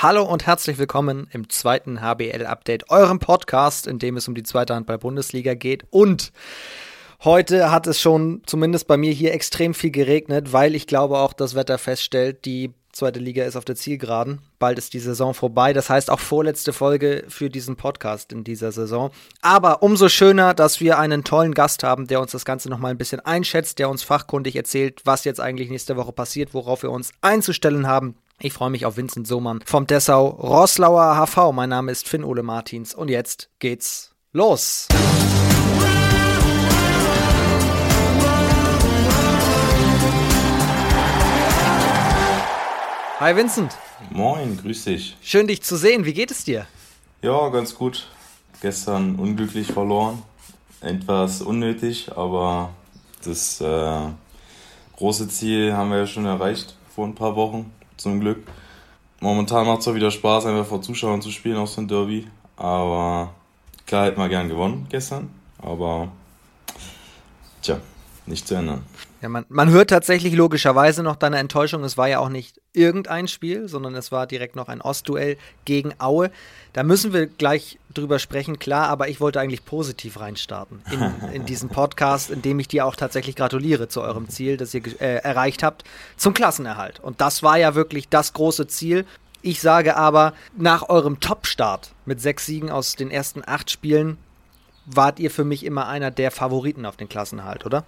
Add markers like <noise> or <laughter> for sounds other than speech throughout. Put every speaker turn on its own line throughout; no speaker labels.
Hallo und herzlich willkommen im zweiten HBL-Update, eurem Podcast, in dem es um die zweite Handball-Bundesliga geht. Und heute hat es schon zumindest bei mir hier extrem viel geregnet, weil ich glaube auch das Wetter feststellt, die zweite Liga ist auf der Zielgeraden. Bald ist die Saison vorbei. Das heißt auch vorletzte Folge für diesen Podcast in dieser Saison. Aber umso schöner, dass wir einen tollen Gast haben, der uns das Ganze nochmal ein bisschen einschätzt, der uns fachkundig erzählt, was jetzt eigentlich nächste Woche passiert, worauf wir uns einzustellen haben. Ich freue mich auf Vincent Sohmann vom Dessau Rosslauer HV. Mein Name ist Finn Ole Martins und jetzt geht's los. Hi Vincent.
Moin, grüß dich.
Schön dich zu sehen. Wie geht es dir?
Ja, ganz gut. Gestern unglücklich verloren. Etwas unnötig, aber das äh, große Ziel haben wir ja schon erreicht vor ein paar Wochen zum Glück. Momentan macht es auch wieder Spaß, einfach vor Zuschauern zu spielen, aus dem Derby. Aber klar hätten wir gern gewonnen gestern. Aber tja, nicht zu ändern.
Ja, man, man hört tatsächlich logischerweise noch deine Enttäuschung. Es war ja auch nicht irgendein Spiel, sondern es war direkt noch ein Ostduell gegen Aue. Da müssen wir gleich drüber sprechen, klar, aber ich wollte eigentlich positiv reinstarten in, <laughs> in diesen Podcast, in dem ich dir auch tatsächlich gratuliere zu eurem Ziel, das ihr äh, erreicht habt, zum Klassenerhalt. Und das war ja wirklich das große Ziel. Ich sage aber, nach eurem Top-Start mit sechs Siegen aus den ersten acht Spielen, wart ihr für mich immer einer der Favoriten auf den Klassenerhalt, oder?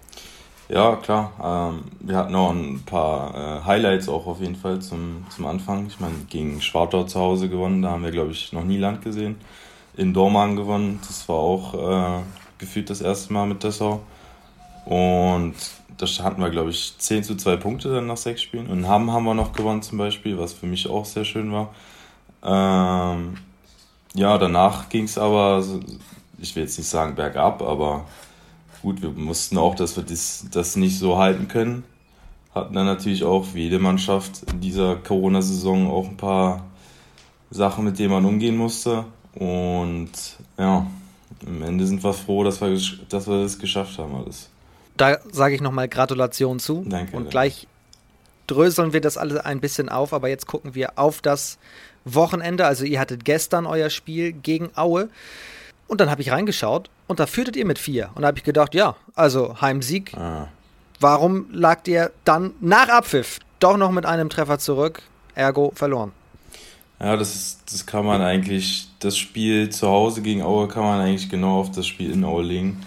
Ja, klar. Ähm, wir hatten auch ein paar äh, Highlights auch auf jeden Fall zum, zum Anfang. Ich meine, gegen Schwartau zu Hause gewonnen, da haben wir, glaube ich, noch nie Land gesehen. In Dormagen gewonnen, das war auch äh, gefühlt das erste Mal mit Dessau. Und da hatten wir, glaube ich, 10 zu 2 Punkte dann nach sechs Spielen. Und Hamm haben wir noch gewonnen zum Beispiel, was für mich auch sehr schön war. Ähm, ja, danach ging es aber, ich will jetzt nicht sagen bergab, aber gut, wir mussten auch, dass wir das, das nicht so halten können. Hatten dann natürlich auch, wie jede Mannschaft in dieser Corona-Saison, auch ein paar Sachen, mit denen man umgehen musste. Und ja, am Ende sind wir froh, dass wir, dass wir das geschafft haben alles.
Da sage ich nochmal Gratulation zu.
Danke.
Und gleich dröseln wir das alles ein bisschen auf, aber jetzt gucken wir auf das Wochenende. Also ihr hattet gestern euer Spiel gegen Aue. Und dann habe ich reingeschaut und da führtet ihr mit vier. Und da habe ich gedacht, ja, also Heimsieg. Ah. Warum lagt ihr dann nach Abpfiff doch noch mit einem Treffer zurück? Ergo verloren.
Ja, das, ist, das kann man eigentlich, das Spiel zu Hause gegen Aue kann man eigentlich genau auf das Spiel in Aue legen.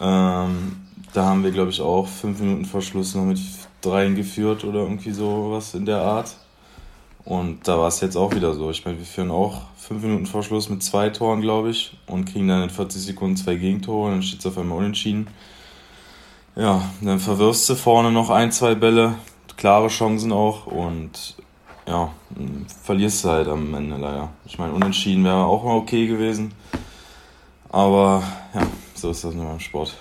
Ähm, da haben wir, glaube ich, auch fünf Minuten vor Schluss noch mit dreien geführt oder irgendwie sowas in der Art. Und da war es jetzt auch wieder so. Ich meine, wir führen auch fünf Minuten vor Schluss mit zwei Toren, glaube ich, und kriegen dann in 40 Sekunden zwei Gegentore und dann steht es auf einmal unentschieden. Ja, dann verwirfst du vorne noch ein, zwei Bälle, klare Chancen auch und ja, verlierst du halt am Ende leider. Ich meine, unentschieden wäre auch mal okay gewesen. Aber ja, so ist das nur beim Sport.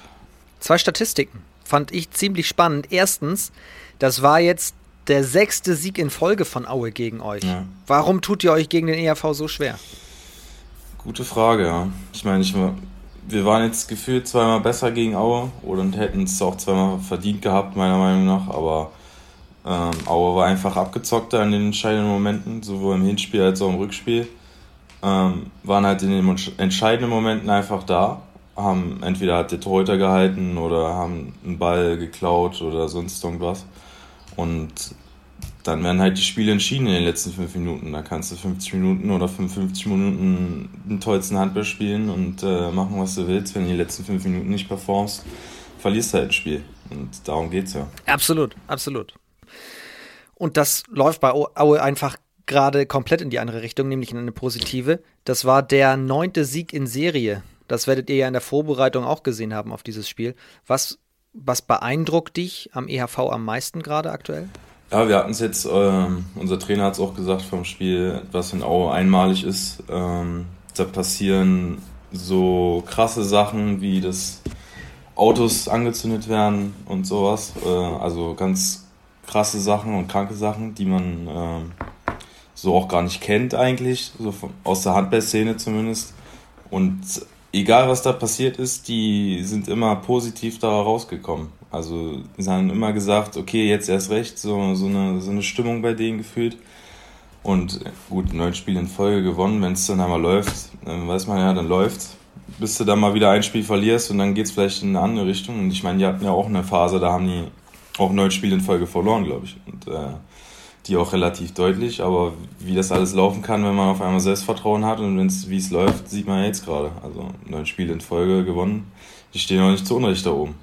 Zwei Statistiken fand ich ziemlich spannend. Erstens, das war jetzt der sechste Sieg in Folge von Aue gegen euch. Ja. Warum tut ihr euch gegen den ERV so schwer?
Gute Frage, ja. Ich meine, ich, wir waren jetzt gefühlt zweimal besser gegen Aue und hätten es auch zweimal verdient gehabt, meiner Meinung nach. Aber ähm, Aue war einfach abgezockter in den entscheidenden Momenten, sowohl im Hinspiel als auch im Rückspiel. Ähm, waren halt in den entscheidenden Momenten einfach da. Haben entweder hat der Torhüter gehalten oder haben einen Ball geklaut oder sonst irgendwas. Und dann werden halt die Spiele entschieden in den letzten fünf Minuten. Da kannst du 50 Minuten oder 55 Minuten den tollsten Handball spielen und äh, machen, was du willst. Wenn du die letzten fünf Minuten nicht performst, verlierst du halt ein Spiel. Und darum geht's ja.
Absolut, absolut. Und das läuft bei Aue einfach gerade komplett in die andere Richtung, nämlich in eine positive. Das war der neunte Sieg in Serie. Das werdet ihr ja in der Vorbereitung auch gesehen haben auf dieses Spiel. Was was beeindruckt dich am EHV am meisten gerade aktuell?
Ja, wir hatten es jetzt, ähm, unser Trainer hat es auch gesagt vom Spiel, was in Aue einmalig ist. Ähm, da passieren so krasse Sachen wie dass Autos angezündet werden und sowas. Äh, also ganz krasse Sachen und kranke Sachen, die man äh, so auch gar nicht kennt eigentlich, so von, aus der Handballszene zumindest. Und egal was da passiert ist, die sind immer positiv da rausgekommen. Also sie haben immer gesagt, okay, jetzt erst recht, so, so, eine, so eine Stimmung bei denen gefühlt. Und gut, neun Spiele in Folge gewonnen. Wenn es dann einmal läuft, dann weiß man ja, dann läuft's. Bis du dann mal wieder ein Spiel verlierst und dann geht es vielleicht in eine andere Richtung. Und ich meine, die hatten ja auch eine Phase, da haben die auch neun Spiele in Folge verloren, glaube ich. Und äh, die auch relativ deutlich. Aber wie das alles laufen kann, wenn man auf einmal Selbstvertrauen hat und wie es läuft, sieht man ja jetzt gerade. Also neun Spiele in Folge gewonnen. Die stehen auch nicht zu Unrecht da oben.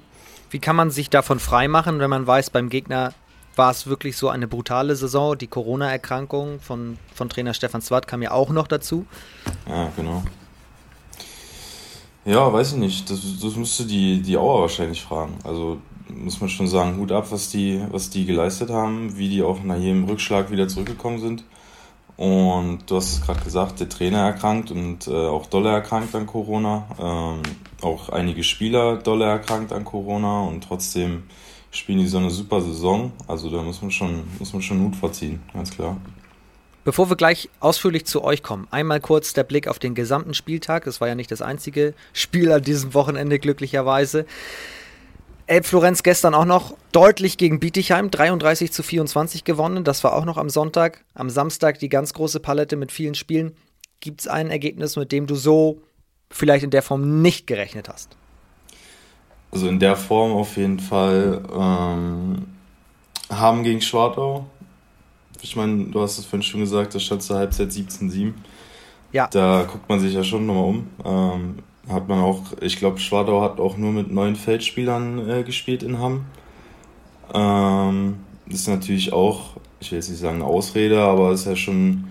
Wie kann man sich davon freimachen, wenn man weiß, beim Gegner war es wirklich so eine brutale Saison? Die Corona-Erkrankung von, von Trainer Stefan Swart kam ja auch noch dazu.
Ja, genau. Ja, weiß ich nicht. Das, das müsste die, die Auer wahrscheinlich fragen. Also muss man schon sagen, Hut ab, was die, was die geleistet haben, wie die auch nach jedem Rückschlag wieder zurückgekommen sind. Und du hast es gerade gesagt, der Trainer erkrankt und äh, auch dolle erkrankt an Corona. Ähm, auch einige Spieler dolle erkrankt an Corona und trotzdem spielen die so eine super Saison. Also da muss man schon, muss man schon Hut vorziehen, ganz klar.
Bevor wir gleich ausführlich zu euch kommen, einmal kurz der Blick auf den gesamten Spieltag. Es war ja nicht das einzige Spiel an diesem Wochenende, glücklicherweise. Elbflorenz gestern auch noch deutlich gegen Bietigheim, 33 zu 24 gewonnen. Das war auch noch am Sonntag. Am Samstag die ganz große Palette mit vielen Spielen. Gibt es ein Ergebnis, mit dem du so vielleicht in der Form nicht gerechnet hast?
Also in der Form auf jeden Fall ähm, haben gegen Schwartau. Ich meine, du hast es vorhin schon gesagt, da stand zur Halbzeit 17-7. Ja. Da guckt man sich ja schon nochmal um. Ähm, hat man auch, ich glaube, Schwadau hat auch nur mit neun Feldspielern äh, gespielt in Hamm. Ähm, ist natürlich auch, ich will jetzt nicht sagen eine Ausrede, aber ist ja schon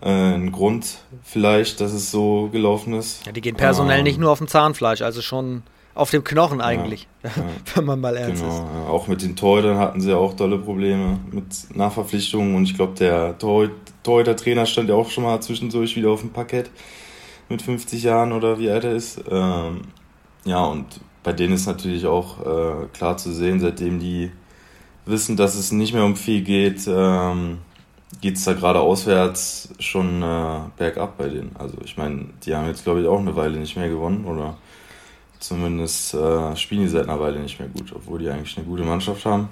äh, ein Grund vielleicht, dass es so gelaufen ist.
Ja, die gehen personell ähm, nicht nur auf dem Zahnfleisch, also schon auf dem Knochen eigentlich, ja, <laughs> ja, wenn man mal ernst genau, ist.
Ja. Auch mit den Torhütern hatten sie auch tolle Probleme mit Nachverpflichtungen und ich glaube, der Torhüter-Trainer stand ja auch schon mal zwischendurch wieder auf dem Parkett mit 50 Jahren oder wie alt er ist. Ähm, ja, und bei denen ist natürlich auch äh, klar zu sehen, seitdem die wissen, dass es nicht mehr um viel geht, ähm, geht es da gerade auswärts schon äh, bergab bei denen. Also ich meine, die haben jetzt glaube ich auch eine Weile nicht mehr gewonnen oder zumindest äh, spielen die seit einer Weile nicht mehr gut, obwohl die eigentlich eine gute Mannschaft haben.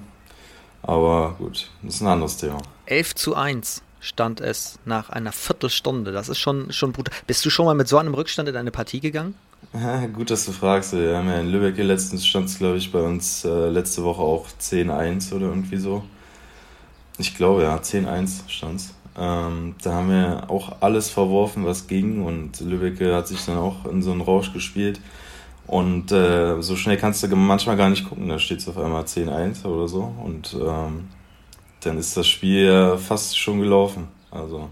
Aber gut, das ist ein anderes Thema.
11 zu 1 stand es nach einer Viertelstunde. Das ist schon, schon brutal. Bist du schon mal mit so einem Rückstand in eine Partie gegangen?
Ja, gut, dass du fragst. Wir haben ja in Lübeck letztens stand es, glaube ich, bei uns äh, letzte Woche auch 10-1 oder irgendwie so. Ich glaube, ja, 10-1 stand es. Ähm, da haben wir auch alles verworfen, was ging und Lübeck hat sich dann auch in so einen Rausch gespielt. Und äh, so schnell kannst du manchmal gar nicht gucken, da steht es auf einmal 10-1 oder so. Und ähm, dann ist das Spiel fast schon gelaufen. Also.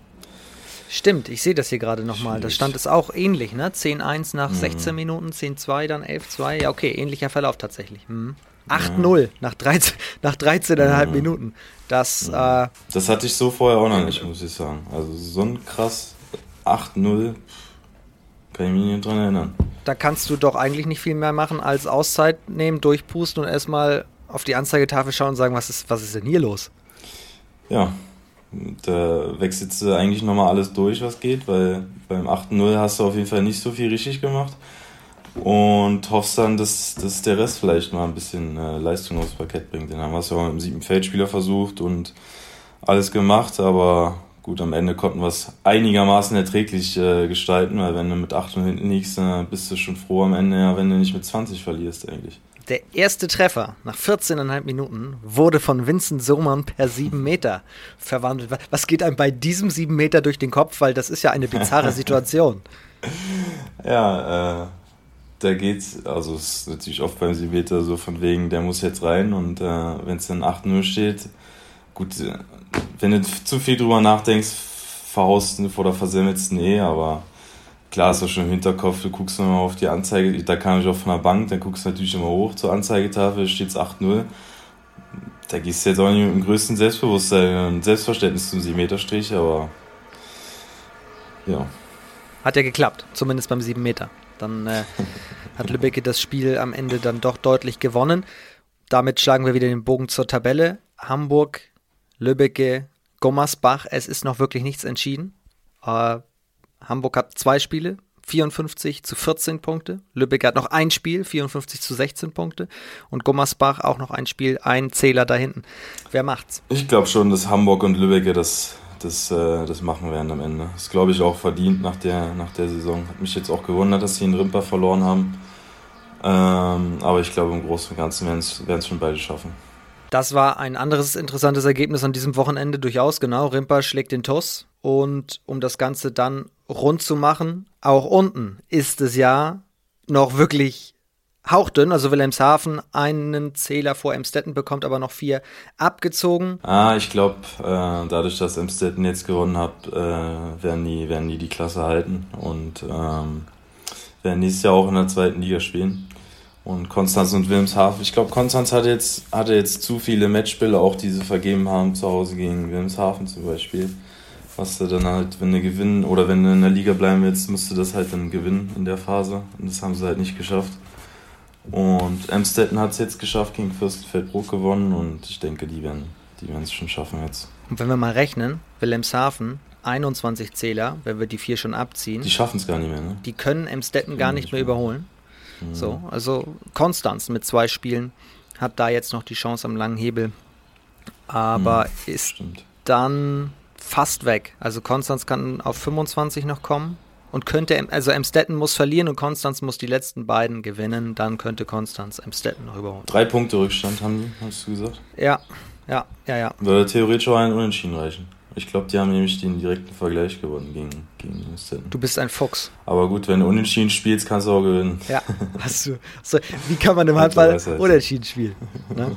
Stimmt, ich sehe das hier gerade nochmal. Das stand ist auch ähnlich, ne? 10-1 nach mhm. 16 Minuten, 10-2, dann 11-2. Ja, okay, ähnlicher Verlauf tatsächlich. Mhm. 8-0 ja. nach 13,5 <laughs> nach 13 mhm. Minuten. Das, mhm. äh,
das hatte ich so vorher auch noch nicht, muss ich sagen. Also so ein krass 8-0 kann ich mich nicht dran erinnern.
Da kannst du doch eigentlich nicht viel mehr machen, als Auszeit nehmen, durchpusten und erstmal auf die Anzeigetafel schauen und sagen, was ist, was ist denn hier los?
Ja, da wechselst du eigentlich nochmal alles durch, was geht, weil beim 8-0 hast du auf jeden Fall nicht so viel richtig gemacht und hoffst dann, dass, dass der Rest vielleicht mal ein bisschen äh, Leistung aufs Parkett bringt. Den haben wir ja auch mit dem siebten Feldspieler versucht und alles gemacht, aber gut, am Ende konnten wir es einigermaßen erträglich äh, gestalten, weil wenn du mit 8 und hinten liegst, dann bist du schon froh am Ende, ja, wenn du nicht mit 20 verlierst eigentlich.
Der erste Treffer nach 14,5 Minuten wurde von Vincent Sohmann per 7 Meter verwandelt. Was geht einem bei diesem 7 Meter durch den Kopf? Weil das ist ja eine bizarre <laughs> Situation.
ja, äh, da geht's, also es ist natürlich oft beim 7 Meter so von wegen, der muss jetzt rein und äh, wenn es dann 8-0 steht, gut, äh, wenn du zu viel drüber nachdenkst, verhaust du oder versemmelst eh, aber klar ist das schon im Hinterkopf, du guckst nochmal auf die Anzeige, da kam ich auch von der Bank, dann guckst du natürlich immer hoch zur Anzeigetafel, steht es 8-0. Da gehst du jetzt auch nicht mit dem größten Selbstbewusstsein und Selbstverständnis zum 7-Meter-Strich, aber ja.
Hat ja geklappt, zumindest beim 7 Meter. Dann äh, <laughs> hat Lübeck das Spiel am Ende dann doch deutlich gewonnen. Damit schlagen wir wieder den Bogen zur Tabelle. Hamburg, Lübbecke, Gommersbach, es ist noch wirklich nichts entschieden. Äh, Hamburg hat zwei Spiele, 54 zu 14 Punkte. Lübeck hat noch ein Spiel, 54 zu 16 Punkte. Und Gummersbach auch noch ein Spiel, ein Zähler da hinten. Wer macht's?
Ich glaube schon, dass Hamburg und Lübeck das, das, äh, das machen werden am Ende. Das glaube ich auch verdient nach der, nach der Saison. Hat mich jetzt auch gewundert, dass sie einen Rimper verloren haben. Ähm, aber ich glaube, im Großen und Ganzen werden es schon beide schaffen.
Das war ein anderes interessantes Ergebnis an diesem Wochenende durchaus, genau. Rimper schlägt den Toss. Und um das Ganze dann rund zu machen, auch unten ist es ja noch wirklich hauchdünn. Also Wilhelmshaven einen Zähler vor Emstetten bekommt, aber noch vier abgezogen.
Ah, ich glaube, äh, dadurch, dass Emstetten jetzt gewonnen hat, äh, werden, die, werden die die Klasse halten und ähm, werden nächstes Jahr auch in der zweiten Liga spielen. Und Konstanz und Wilhelmshaven, ich glaube, Konstanz hatte jetzt, hatte jetzt zu viele Matchspiele, auch die sie vergeben haben, zu Hause gegen Wilhelmshaven zum Beispiel. Was du dann halt, wenn du gewinnen oder wenn du in der Liga bleiben willst, musst du das halt dann gewinnen in der Phase. Und das haben sie halt nicht geschafft. Und Emstetten hat es jetzt geschafft, gegen Fürstenfeldbruck gewonnen und ich denke, die werden die es schon schaffen jetzt.
Und wenn wir mal rechnen, Wilhelmshaven 21 Zähler, wenn wir die vier schon abziehen.
Die schaffen es gar nicht mehr, ne?
Die können Emstetten gar nicht mehr überholen. Mhm. So, also Konstanz mit zwei Spielen hat da jetzt noch die Chance am langen Hebel. Aber mhm, ist stimmt. dann fast weg. Also Konstanz kann auf 25 noch kommen und könnte, also Emstetten muss verlieren und Konstanz muss die letzten beiden gewinnen, dann könnte Konstanz Emstetten noch überholen.
Drei Punkte Rückstand haben die, hast du gesagt?
Ja, ja, ja, ja.
Würde theoretisch auch einen Unentschieden reichen. Ich glaube, die haben nämlich den direkten Vergleich gewonnen gegen, gegen Emstetten.
Du bist ein Fuchs.
Aber gut, wenn du Unentschieden spielst, kannst du auch gewinnen.
Ja, hast du. So, wie kann man im <laughs> Handball Unentschieden spielen? Ne?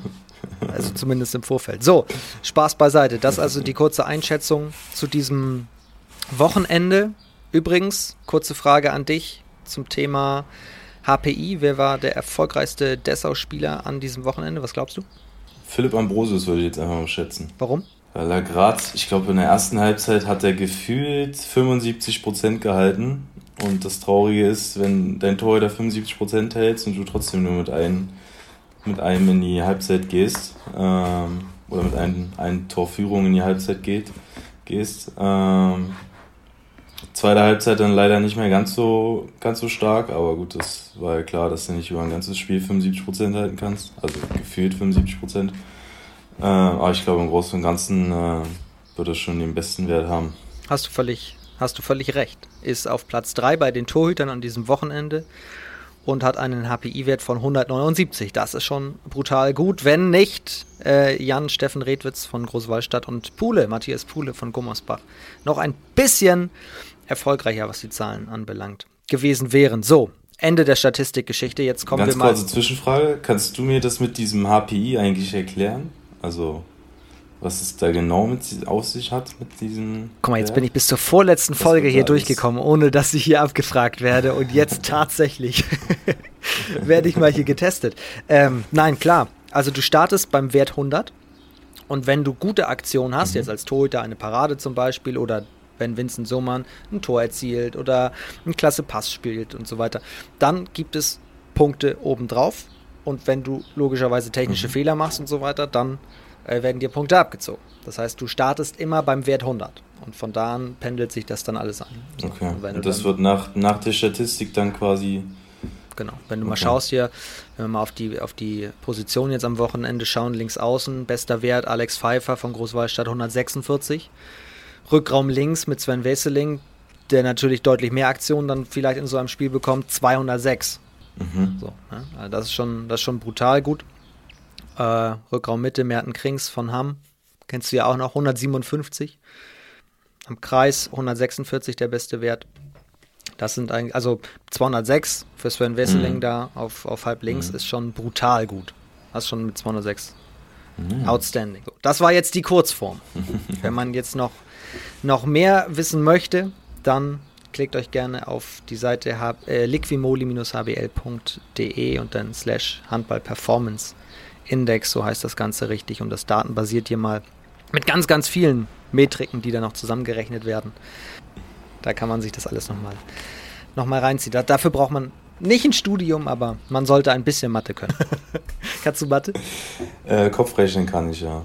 Also zumindest im Vorfeld. So, Spaß beiseite. Das ist also die kurze Einschätzung zu diesem Wochenende. Übrigens, kurze Frage an dich zum Thema HPI. Wer war der erfolgreichste Dessau-Spieler an diesem Wochenende? Was glaubst du?
Philipp Ambrosius würde ich jetzt einfach mal schätzen.
Warum?
Weil er gerade, ich glaube, in der ersten Halbzeit hat er gefühlt 75% gehalten. Und das Traurige ist, wenn dein Torhüter 75% hältst und du trotzdem nur mit einem, mit einem in die Halbzeit gehst, ähm, oder mit einem, einem Torführung in die Halbzeit geht, gehst, ähm, Zweite Halbzeit dann leider nicht mehr ganz so, ganz so stark, aber gut, das war ja klar, dass du nicht über ein ganzes Spiel 75% halten kannst, also gefühlt 75%. Äh, aber ich glaube, im Großen und Ganzen äh, wird er schon den besten Wert haben.
Hast du völlig, hast du völlig recht. Ist auf Platz 3 bei den Torhütern an diesem Wochenende und hat einen HPI-Wert von 179. Das ist schon brutal gut, wenn nicht äh, Jan Steffen Redwitz von Großwallstadt und Pule, Matthias Pule von Gummersbach, noch ein bisschen erfolgreicher, was die Zahlen anbelangt, gewesen wären. So, Ende der Statistikgeschichte. Jetzt kommen
Ganz
wir mal.
Ganz kurze Zwischenfrage. Kannst du mir das mit diesem HPI eigentlich erklären? Also, was es da genau mit aus sich hat mit diesen.
Guck mal, jetzt Wert? bin ich bis zur vorletzten Folge hier durchgekommen, ohne dass ich hier abgefragt werde. Und jetzt <laughs> tatsächlich <laughs> werde ich mal hier getestet. Ähm, nein, klar. Also, du startest beim Wert 100. Und wenn du gute Aktionen hast, mhm. jetzt als Torhüter eine Parade zum Beispiel oder wenn Vincent Sohmann ein Tor erzielt oder einen klasse Pass spielt und so weiter. Dann gibt es Punkte obendrauf und wenn du logischerweise technische mhm. Fehler machst und so weiter, dann äh, werden dir Punkte abgezogen. Das heißt, du startest immer beim Wert 100 und von da an pendelt sich das dann alles an.
So, okay. Und, und das wird nach, nach der Statistik dann quasi
genau. Wenn du okay. mal schaust hier, wenn wir mal auf die, auf die Position jetzt am Wochenende schauen, links außen, bester Wert Alex Pfeiffer von Großwallstadt 146. Rückraum links mit Sven Wesseling, der natürlich deutlich mehr Aktionen dann vielleicht in so einem Spiel bekommt, 206. Mhm. So, ne? also das, ist schon, das ist schon brutal gut. Äh, Rückraum Mitte, Merten Krings von Hamm, kennst du ja auch noch, 157. Am Kreis 146 der beste Wert. Das sind eigentlich, also 206 für Sven Wesseling mhm. da auf, auf halb links mhm. ist schon brutal gut. Das schon mit 206. Mhm. Outstanding. So, das war jetzt die Kurzform. <laughs> Wenn man jetzt noch noch mehr wissen möchte, dann klickt euch gerne auf die Seite äh, liquimoli-hbl.de und dann slash Handball Performance Index, so heißt das Ganze richtig. Und das Daten basiert hier mal mit ganz, ganz vielen Metriken, die da noch zusammengerechnet werden. Da kann man sich das alles nochmal noch mal reinziehen. Da, dafür braucht man nicht ein Studium, aber man sollte ein bisschen Mathe können. <laughs> Kannst du Mathe?
Äh, Kopfrechnen kann ich, ja.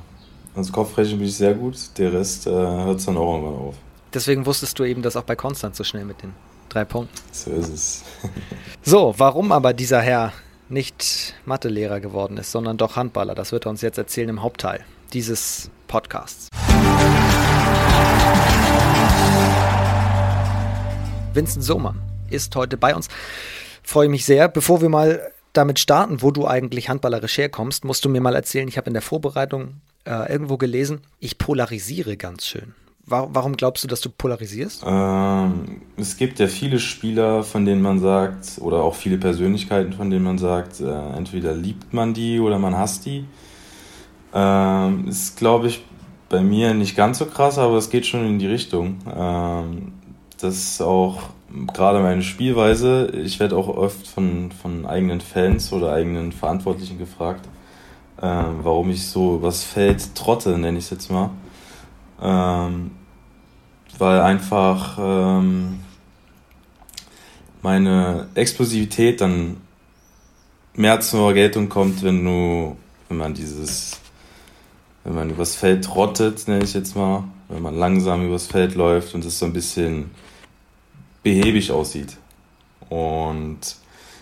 Also Kopfrechnen bin ich sehr gut, der Rest äh, hört es dann auch irgendwann auf.
Deswegen wusstest du eben das auch bei Konstanz so schnell mit den drei Punkten.
So ist es.
so, warum aber dieser Herr nicht Mathelehrer geworden ist, sondern doch Handballer. Das wird er uns jetzt erzählen im Hauptteil dieses Podcasts. Vincent Sohmann ist heute bei uns. Freue mich sehr. Bevor wir mal damit starten, wo du eigentlich handballerisch herkommst, musst du mir mal erzählen, ich habe in der Vorbereitung äh, irgendwo gelesen, ich polarisiere ganz schön. Warum glaubst du, dass du polarisierst?
Ähm, es gibt ja viele Spieler, von denen man sagt, oder auch viele Persönlichkeiten, von denen man sagt, äh, entweder liebt man die oder man hasst die. Ähm, ist, glaube ich, bei mir nicht ganz so krass, aber es geht schon in die Richtung. Ähm, das ist auch gerade meine Spielweise. Ich werde auch oft von, von eigenen Fans oder eigenen Verantwortlichen gefragt, ähm, warum ich so was Feld trotte, nenne ich es jetzt mal. Ähm, weil einfach ähm, meine Explosivität dann mehr zur Geltung kommt, wenn du, wenn man dieses, wenn man übers Feld trottet, nenne ich jetzt mal, wenn man langsam übers Feld läuft und es so ein bisschen behäbig aussieht. Und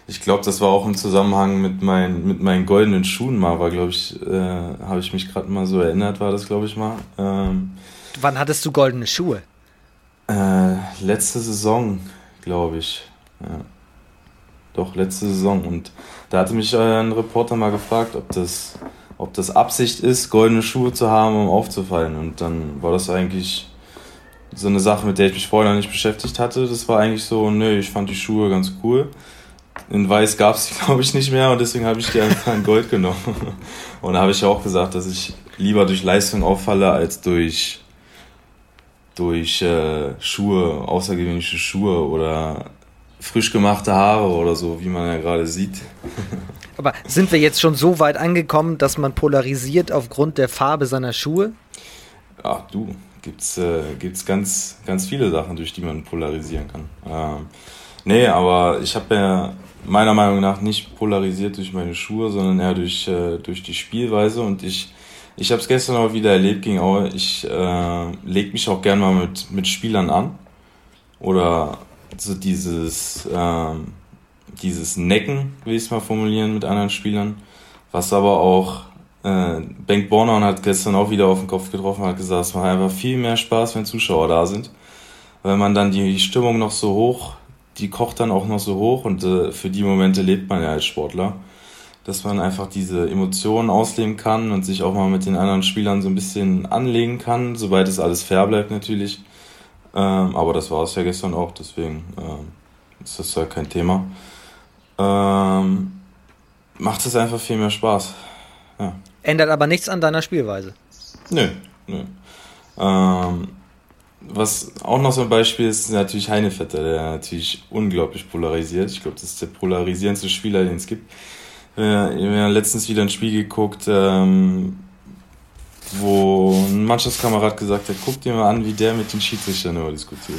ich glaube, das war auch im Zusammenhang mit, mein, mit meinen goldenen Schuhen mal, war, glaube ich, äh, habe ich mich gerade mal so erinnert, war das, glaube ich, mal. Ähm,
Wann hattest du goldene Schuhe?
Äh, letzte Saison, glaube ich. Ja. Doch, letzte Saison. Und da hatte mich äh, ein Reporter mal gefragt, ob das, ob das Absicht ist, goldene Schuhe zu haben, um aufzufallen. Und dann war das eigentlich so eine Sache, mit der ich mich vorher noch nicht beschäftigt hatte. Das war eigentlich so, nö, ich fand die Schuhe ganz cool. In Weiß gab es die, <laughs> glaube ich, nicht mehr und deswegen habe ich die einfach in Gold genommen. <laughs> Und da habe ich ja auch gesagt, dass ich lieber durch Leistung auffalle als durch, durch äh, Schuhe, außergewöhnliche Schuhe oder frisch gemachte Haare oder so, wie man ja gerade sieht. <laughs>
Aber sind wir jetzt schon so weit angekommen, dass man polarisiert aufgrund der Farbe seiner Schuhe?
Ach du, gibt's äh, gibt's ganz ganz viele Sachen, durch die man polarisieren kann. Ähm, nee, aber ich habe ja meiner Meinung nach nicht polarisiert durch meine Schuhe, sondern eher durch äh, durch die Spielweise und ich ich habe es gestern auch wieder erlebt gegen Aue. Ich äh, leg mich auch gern mal mit mit Spielern an oder so dieses ähm, dieses Necken, will ich es mal formulieren, mit anderen Spielern, was aber auch äh, Bengt Bornhorn hat gestern auch wieder auf den Kopf getroffen, hat gesagt, es macht einfach viel mehr Spaß, wenn Zuschauer da sind. Weil man dann die Stimmung noch so hoch, die kocht dann auch noch so hoch und äh, für die Momente lebt man ja als Sportler. Dass man einfach diese Emotionen ausleben kann und sich auch mal mit den anderen Spielern so ein bisschen anlegen kann, sobald es alles fair bleibt natürlich. Ähm, aber das war es ja gestern auch, deswegen ähm, ist das ja kein Thema. Ähm, macht es einfach viel mehr Spaß. Ja.
Ändert aber nichts an deiner Spielweise.
Nö, nö. Ähm, was auch noch so ein Beispiel ist, ist natürlich Heinevetter, der natürlich unglaublich polarisiert. Ich glaube, das ist der polarisierendste Spieler, den es gibt. Wir haben letztens wieder ein Spiel geguckt, ähm, wo ein Mannschaftskamerad gesagt hat, guck dir mal an, wie der mit den Schiedsrichtern immer diskutiert.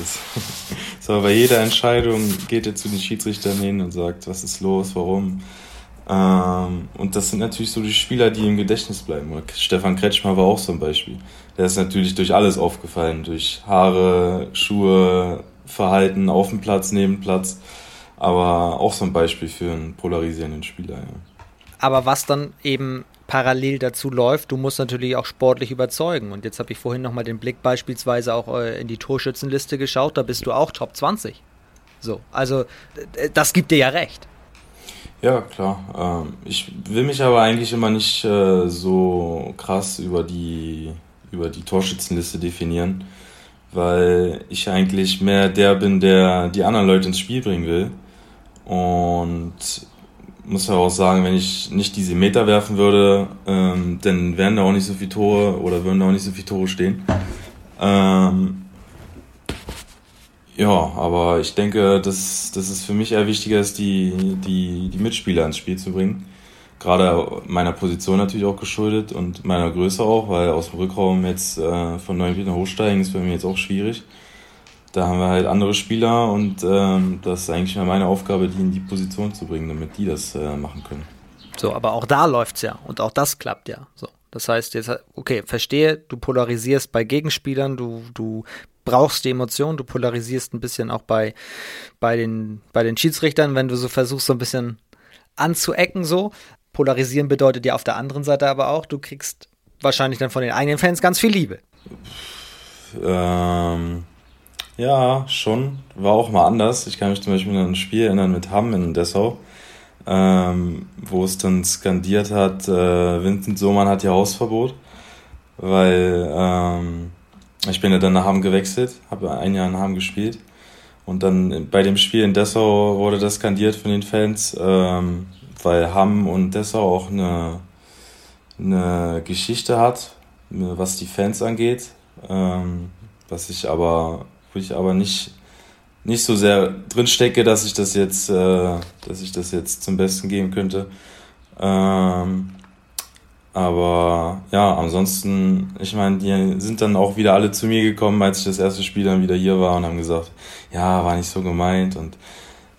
<laughs> so, bei jeder Entscheidung geht er zu den Schiedsrichtern hin und sagt, was ist los, warum. Ähm, und das sind natürlich so die Spieler, die im Gedächtnis bleiben. Stefan Kretschmer war auch so ein Beispiel. Der ist natürlich durch alles aufgefallen, durch Haare, Schuhe, Verhalten auf dem Platz, neben Platz. Aber auch so ein Beispiel für einen polarisierenden Spieler. Ja.
Aber was dann eben parallel dazu läuft, du musst natürlich auch sportlich überzeugen. Und jetzt habe ich vorhin nochmal den Blick beispielsweise auch äh, in die Torschützenliste geschaut, da bist du auch Top 20. So, also das gibt dir ja recht.
Ja, klar. Ähm, ich will mich aber eigentlich immer nicht äh, so krass über die, über die Torschützenliste definieren, weil ich eigentlich mehr der bin, der die anderen Leute ins Spiel bringen will. Und muss ja auch sagen, wenn ich nicht diese Meter werfen würde, ähm, dann wären da auch nicht so viele Tore oder würden da auch nicht so viele Tore stehen. Ähm, ja, aber ich denke, dass, dass es für mich eher wichtiger ist, die, die, die Mitspieler ins Spiel zu bringen. Gerade meiner Position natürlich auch geschuldet und meiner Größe auch, weil aus dem Rückraum jetzt äh, von neun Metern hochsteigen ist bei mir jetzt auch schwierig. Da haben wir halt andere Spieler und ähm, das ist eigentlich meine Aufgabe, die in die Position zu bringen, damit die das äh, machen können.
So, aber auch da läuft's ja und auch das klappt ja. So. Das heißt jetzt, okay, verstehe, du polarisierst bei Gegenspielern, du, du brauchst die Emotion, du polarisierst ein bisschen auch bei, bei, den, bei den Schiedsrichtern, wenn du so versuchst, so ein bisschen anzuecken, so. Polarisieren bedeutet ja auf der anderen Seite aber auch, du kriegst wahrscheinlich dann von den eigenen Fans ganz viel Liebe.
Ähm, Ja, schon. War auch mal anders. Ich kann mich zum Beispiel an ein Spiel erinnern mit Hamm in Dessau, ähm, wo es dann skandiert hat, äh, Vincent Sohmann hat hier Hausverbot, weil ähm, ich bin ja dann nach Hamm gewechselt, habe ein Jahr in Hamm gespielt und dann bei dem Spiel in Dessau wurde das skandiert von den Fans, ähm, weil Hamm und Dessau auch eine, eine Geschichte hat, was die Fans angeht, ähm, was ich aber wo ich aber nicht, nicht so sehr drin stecke, dass ich das jetzt, äh, dass ich das jetzt zum Besten geben könnte. Ähm, aber ja, ansonsten, ich meine, die sind dann auch wieder alle zu mir gekommen, als ich das erste Spiel dann wieder hier war und haben gesagt, ja, war nicht so gemeint und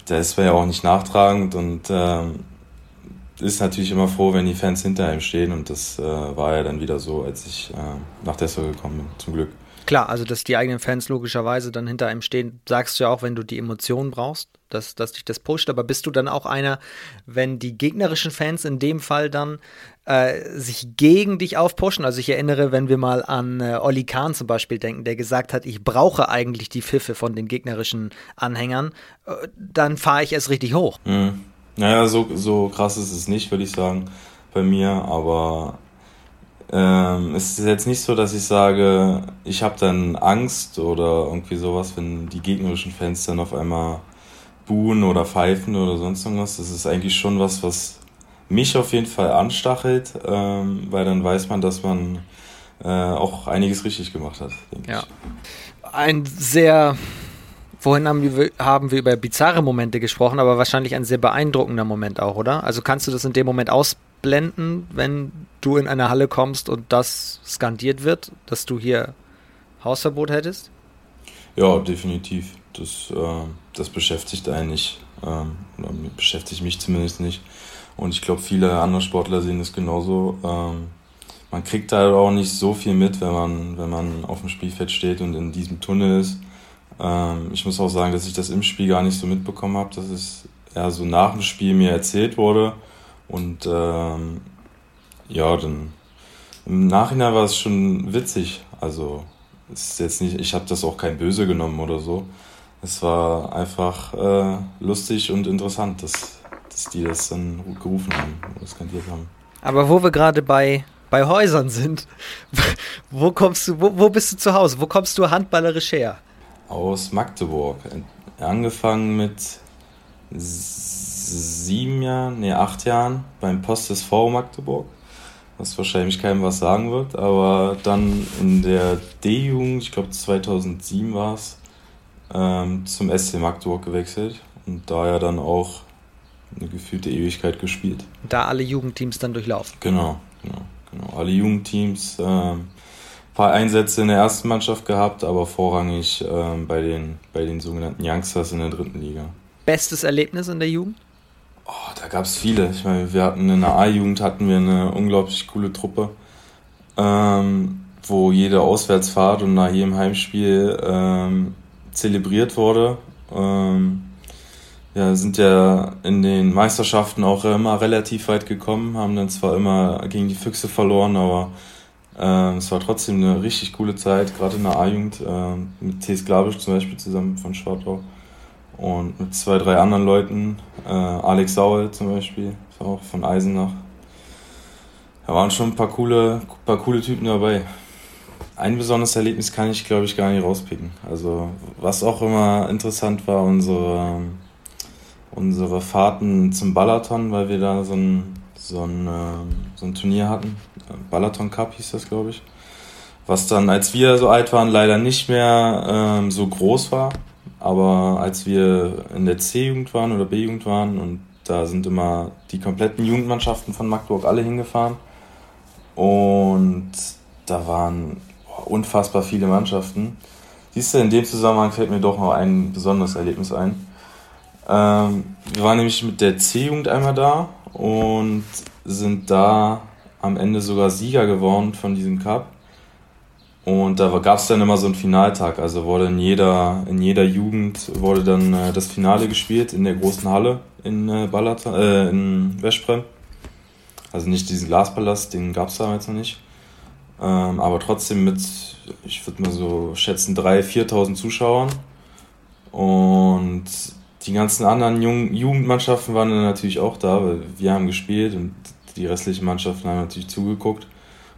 das war ja auch nicht nachtragend und ähm, ist natürlich immer froh, wenn die Fans hinter ihm stehen und das äh, war ja dann wieder so, als ich äh, nach Dessau gekommen bin, zum Glück.
Klar, also dass die eigenen Fans logischerweise dann hinter einem stehen, sagst du ja auch, wenn du die Emotionen brauchst, dass, dass dich das pusht. Aber bist du dann auch einer, wenn die gegnerischen Fans in dem Fall dann äh, sich gegen dich aufpushen? Also ich erinnere, wenn wir mal an äh, Olli Kahn zum Beispiel denken, der gesagt hat, ich brauche eigentlich die Pfiffe von den gegnerischen Anhängern, äh, dann fahre ich es richtig hoch.
Mhm. Naja, so, so krass ist es nicht, würde ich sagen, bei mir, aber ähm, es ist jetzt nicht so, dass ich sage, ich habe dann Angst oder irgendwie sowas, wenn die gegnerischen Fans dann auf einmal buhen oder pfeifen oder sonst irgendwas. Das ist eigentlich schon was, was mich auf jeden Fall anstachelt, ähm, weil dann weiß man, dass man äh, auch einiges richtig gemacht hat, denke ja.
ich. Ein sehr Vorhin haben wir, haben wir über bizarre Momente gesprochen, aber wahrscheinlich ein sehr beeindruckender Moment auch, oder? Also kannst du das in dem Moment ausblenden, wenn du in eine Halle kommst und das skandiert wird, dass du hier Hausverbot hättest?
Ja, definitiv. Das, äh, das beschäftigt eigentlich, ähm, beschäftigt mich zumindest nicht. Und ich glaube, viele andere Sportler sehen das genauso. Ähm, man kriegt da auch nicht so viel mit, wenn man, wenn man auf dem Spielfeld steht und in diesem Tunnel ist. Ähm, ich muss auch sagen, dass ich das im Spiel gar nicht so mitbekommen habe, dass es eher so nach dem Spiel mir erzählt wurde. Und ähm, ja, dann im Nachhinein war es schon witzig. Also es ist jetzt nicht, ich habe das auch kein Böse genommen oder so. Es war einfach äh, lustig und interessant, dass, dass die das dann gerufen haben oder skandiert haben.
Aber wo wir gerade bei, bei Häusern sind, <laughs> wo kommst du, wo, wo bist du zu Hause? Wo kommst du handballerisch her?
aus Magdeburg. Angefangen mit sieben Jahren, nee, acht Jahren beim Post SV Magdeburg, was wahrscheinlich keinem was sagen wird, aber dann in der D-Jugend, ich glaube 2007 war es, ähm, zum SC Magdeburg gewechselt und da ja dann auch eine gefühlte Ewigkeit gespielt.
Da alle Jugendteams dann durchlaufen.
Genau, genau, genau. Alle Jugendteams. Ähm, paar Einsätze in der ersten Mannschaft gehabt, aber vorrangig ähm, bei, den, bei den sogenannten Youngsters in der dritten Liga.
Bestes Erlebnis in der Jugend?
Oh, da gab es viele. Ich meine, wir hatten in der A-Jugend hatten wir eine unglaublich coole Truppe, ähm, wo jede Auswärtsfahrt und nach jedem Heimspiel ähm, zelebriert wurde. Ähm, ja, sind ja in den Meisterschaften auch immer relativ weit gekommen, haben dann zwar immer gegen die Füchse verloren, aber ähm, es war trotzdem eine richtig coole Zeit, gerade in der A-Jugend, äh, mit T.S. Glabisch zum Beispiel zusammen von Schwartau und mit zwei, drei anderen Leuten, äh, Alex Saul zum Beispiel, auch von Eisenach. Da waren schon ein paar coole, paar coole Typen dabei. Ein besonderes Erlebnis kann ich, glaube ich, gar nicht rauspicken. Also, was auch immer interessant war, unsere, unsere Fahrten zum Balaton, weil wir da so ein, so ein, ähm, so ein Turnier hatten Balaton Cup hieß das, glaube ich. Was dann, als wir so alt waren, leider nicht mehr ähm, so groß war. Aber als wir in der C-Jugend waren oder B-Jugend waren und da sind immer die kompletten Jugendmannschaften von Magdeburg alle hingefahren. Und da waren unfassbar viele Mannschaften. Siehst du, in dem Zusammenhang fällt mir doch noch ein besonderes Erlebnis ein. Ähm, wir waren nämlich mit der C-Jugend einmal da und sind da am Ende sogar Sieger geworden von diesem Cup. Und da gab es dann immer so einen Finaltag. Also wurde in jeder, in jeder Jugend wurde dann äh, das Finale gespielt in der großen Halle in äh, Ballata, äh, in Westbrem. Also nicht diesen Glaspalast, den gab es damals noch nicht. Ähm, aber trotzdem mit, ich würde mal so schätzen, 3.000, 4.000 Zuschauern. Und die ganzen anderen Jung Jugendmannschaften waren dann natürlich auch da, weil wir haben gespielt und die restlichen Mannschaften haben natürlich zugeguckt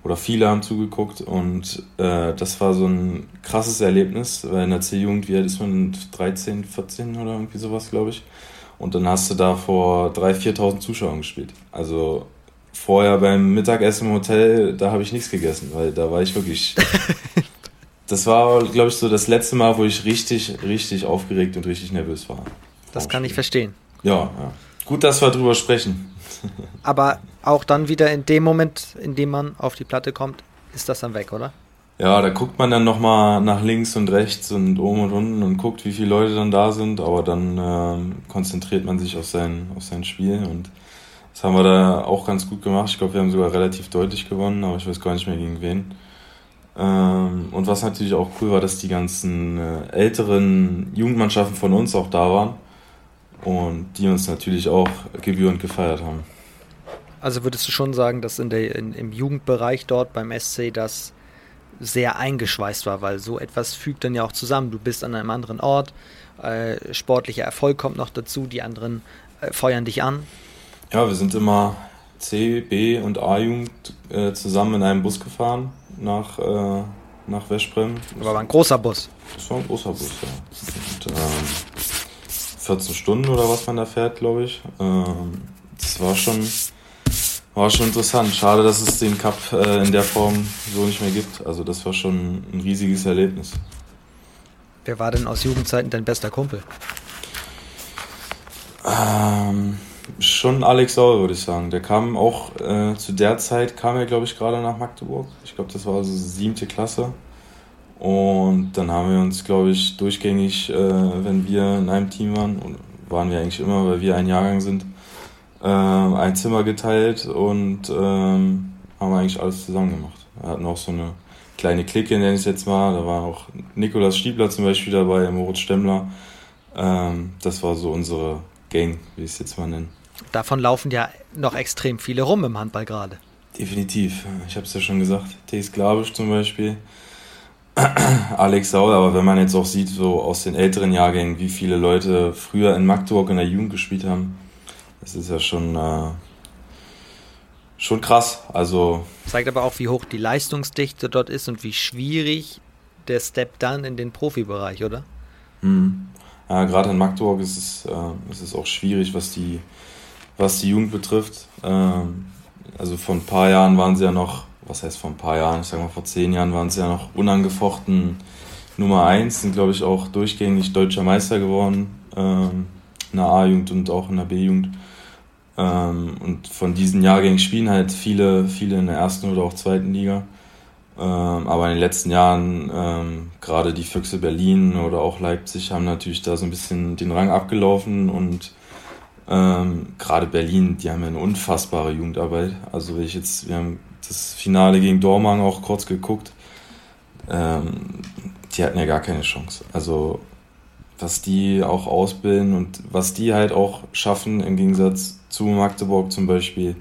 oder viele haben zugeguckt und äh, das war so ein krasses Erlebnis, weil in der C-Jugend, wie alt ist man, 13, 14 oder irgendwie sowas, glaube ich. Und dann hast du da vor 3.000, 4.000 Zuschauern gespielt. Also vorher beim Mittagessen im Hotel, da habe ich nichts gegessen, weil da war ich wirklich. <laughs> das war, glaube ich, so das letzte Mal, wo ich richtig, richtig aufgeregt und richtig nervös war.
Das kann ich verstehen.
Ja, ja. Gut, dass wir drüber sprechen.
Aber auch dann wieder in dem Moment, in dem man auf die Platte kommt, ist das dann weg, oder?
Ja, da guckt man dann nochmal nach links und rechts und oben und unten und guckt, wie viele Leute dann da sind, aber dann äh, konzentriert man sich auf sein, auf sein Spiel und das haben wir da auch ganz gut gemacht. Ich glaube, wir haben sogar relativ deutlich gewonnen, aber ich weiß gar nicht mehr gegen wen. Ähm, und was natürlich auch cool war, dass die ganzen äh, älteren Jugendmannschaften von uns auch da waren und die uns natürlich auch gebührend gefeiert haben.
Also würdest du schon sagen, dass in der, in, im Jugendbereich dort beim SC das sehr eingeschweißt war, weil so etwas fügt dann ja auch zusammen. Du bist an einem anderen Ort, äh, sportlicher Erfolg kommt noch dazu, die anderen äh, feuern dich an.
Ja, wir sind immer C, B und A-Jugend äh, zusammen in einem Bus gefahren nach, äh, nach Westbrem.
Aber war ein großer Bus.
Das war ein großer Bus, ja. Und, ähm, 14 Stunden oder was man da fährt, glaube ich. Ähm, das war schon, war schon interessant. Schade, dass es den Cup äh, in der Form so nicht mehr gibt. Also das war schon ein riesiges Erlebnis.
Wer war denn aus Jugendzeiten dein bester Kumpel?
Ähm, schon Alex Saul, würde ich sagen. Der kam auch äh, zu der Zeit, kam er, glaube ich, gerade nach Magdeburg. Ich glaube, das war also siebte Klasse. Und dann haben wir uns, glaube ich, durchgängig, äh, wenn wir in einem Team waren, und waren wir eigentlich immer, weil wir ein Jahrgang sind, äh, ein Zimmer geteilt und ähm, haben eigentlich alles zusammen gemacht. Wir hatten auch so eine kleine Clique, nenne ich es jetzt mal. Da war auch Nikolas Stiebler zum Beispiel dabei, Moritz Stemmler. Ähm, das war so unsere Gang, wie ich es jetzt mal nenne.
Davon laufen ja noch extrem viele rum im Handball gerade.
Definitiv. Ich habe es ja schon gesagt. Thees Glabisch zum Beispiel. <clears throat> Alex Saul, aber wenn man jetzt auch sieht, so aus den älteren Jahrgängen, wie viele Leute früher in Magdeburg in der Jugend gespielt haben, das ist ja schon, äh, schon krass. Also
Zeigt aber auch, wie hoch die Leistungsdichte dort ist und wie schwierig der Step dann in den Profibereich, oder?
Mhm. Ja, gerade in Magdeburg ist es, äh, ist es auch schwierig, was die, was die Jugend betrifft. Ähm, also vor ein paar Jahren waren sie ja noch was heißt vor ein paar Jahren, ich sag mal vor zehn Jahren waren sie ja noch unangefochten Nummer eins, sind glaube ich auch durchgängig deutscher Meister geworden ähm, in der A-Jugend und auch in der B-Jugend. Ähm, und von diesen Jahrgängen spielen halt viele, viele in der ersten oder auch zweiten Liga. Ähm, aber in den letzten Jahren, ähm, gerade die Füchse Berlin oder auch Leipzig, haben natürlich da so ein bisschen den Rang abgelaufen und ähm, gerade Berlin, die haben ja eine unfassbare Jugendarbeit. Also wenn ich jetzt, wir haben das Finale gegen Dormagen auch kurz geguckt. Ähm, die hatten ja gar keine Chance. Also was die auch ausbilden und was die halt auch schaffen im Gegensatz zu Magdeburg zum Beispiel,